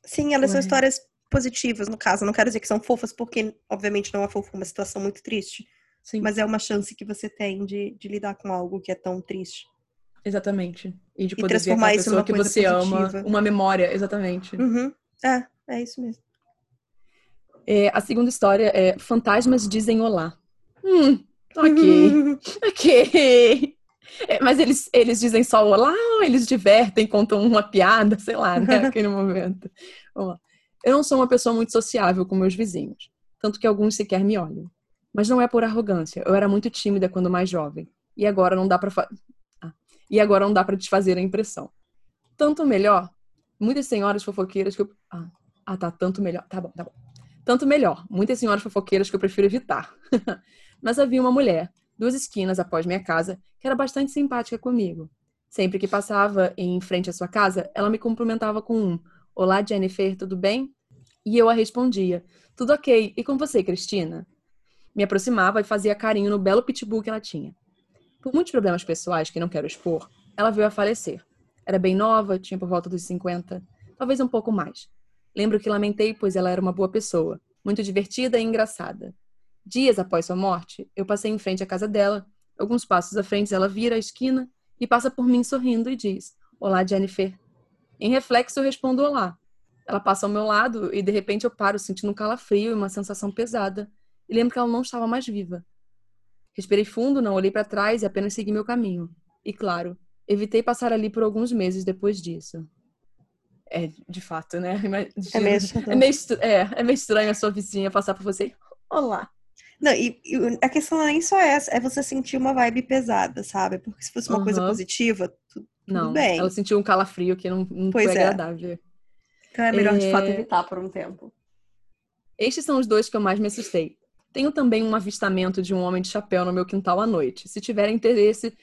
Speaker 1: Sim, elas Ué. são histórias positivas, no caso. não quero dizer que são fofas, porque, obviamente, não é fofa, uma situação muito triste. Sim. Mas é uma chance que você tem de, de lidar com algo que é tão triste.
Speaker 2: Exatamente. E de poder e transformar ver pessoa que você positiva. ama, uma memória, exatamente.
Speaker 1: Uhum. É, é isso mesmo.
Speaker 2: É, a segunda história é Fantasmas dizem olá. Hum, ok. [LAUGHS] ok. É, mas eles, eles dizem só olá ou eles divertem, contam uma piada, sei lá, né? [LAUGHS] Naquele momento. Vamos lá. Eu não sou uma pessoa muito sociável com meus vizinhos, tanto que alguns sequer me olham. Mas não é por arrogância. Eu era muito tímida quando mais jovem. E agora não dá para fa... ah. E agora não dá para desfazer a impressão. Tanto melhor. Muitas senhoras fofoqueiras que eu... ah. ah, tá, tanto melhor. Tá bom, tá bom. Tanto melhor. Muitas senhoras fofoqueiras que eu prefiro evitar. [LAUGHS] Mas havia uma mulher, duas esquinas após minha casa, que era bastante simpática comigo. Sempre que passava em frente à sua casa, ela me cumprimentava com um Olá, Jennifer, tudo bem? E eu a respondia: Tudo ok. E com você, Cristina? Me aproximava e fazia carinho no belo pitbull que ela tinha. Por muitos problemas pessoais que não quero expor, ela veio a falecer. Era bem nova, tinha por volta dos 50, talvez um pouco mais. Lembro que lamentei, pois ela era uma boa pessoa, muito divertida e engraçada. Dias após sua morte, eu passei em frente à casa dela. Alguns passos à frente, ela vira a esquina e passa por mim sorrindo e diz: Olá, Jennifer. Em reflexo, eu respondo olá. Ela passa ao meu lado e de repente eu paro, sentindo um calafrio e uma sensação pesada. E lembro que ela não estava mais viva. Respirei fundo, não olhei para trás e apenas segui meu caminho. E claro, evitei passar ali por alguns meses depois disso. É, de fato, né? [LAUGHS]
Speaker 1: É, meio, [LAUGHS]
Speaker 2: é, meio, é, é meio estranho a sua vizinha passar por você. Olá.
Speaker 1: Não, e, e, a questão não é nem só essa, é você sentir uma vibe pesada, sabe? Porque se fosse uma uhum. coisa positiva, tudo,
Speaker 2: não,
Speaker 1: bem.
Speaker 2: Ela sentiu um calafrio que não, não
Speaker 1: pois
Speaker 2: foi
Speaker 1: é.
Speaker 2: agradável.
Speaker 1: Então é melhor, é... de fato, evitar por um tempo.
Speaker 2: Estes são os dois que eu mais me assustei. Tenho também um avistamento de um homem de chapéu no meu quintal à noite. Se tiverem interesse,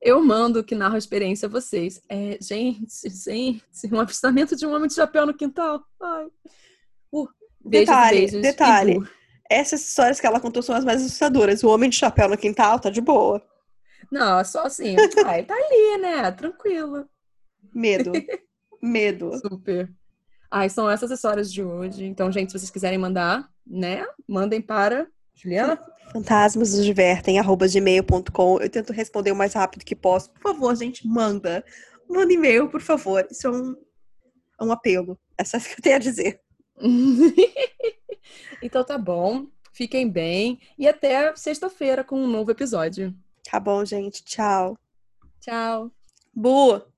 Speaker 2: eu mando que narro a experiência a vocês. É, gente, gente, um avistamento de um homem de chapéu no quintal. Ai. Uh, beijos,
Speaker 1: detalhe,
Speaker 2: beijos,
Speaker 1: detalhe. Essas histórias que ela contou são as mais assustadoras. O homem de chapéu no quintal tá de boa.
Speaker 2: Não, é só assim, ai, tá ali, né? Tranquilo.
Speaker 1: Medo. [LAUGHS] Medo.
Speaker 2: Super. Ai, são essas histórias de hoje. Então, gente, se vocês quiserem mandar, né? Mandem para Juliana.
Speaker 1: Fantasmas nos divertem, arroba gmail.com. Eu tento responder o mais rápido que posso. Por favor, gente, manda. Manda e-mail, por favor. Isso é um, é um apelo. É só isso que eu tenho a dizer. [LAUGHS]
Speaker 2: então tá bom. Fiquem bem e até sexta-feira com um novo episódio.
Speaker 1: Tá bom, gente. Tchau.
Speaker 2: Tchau.
Speaker 1: Boa.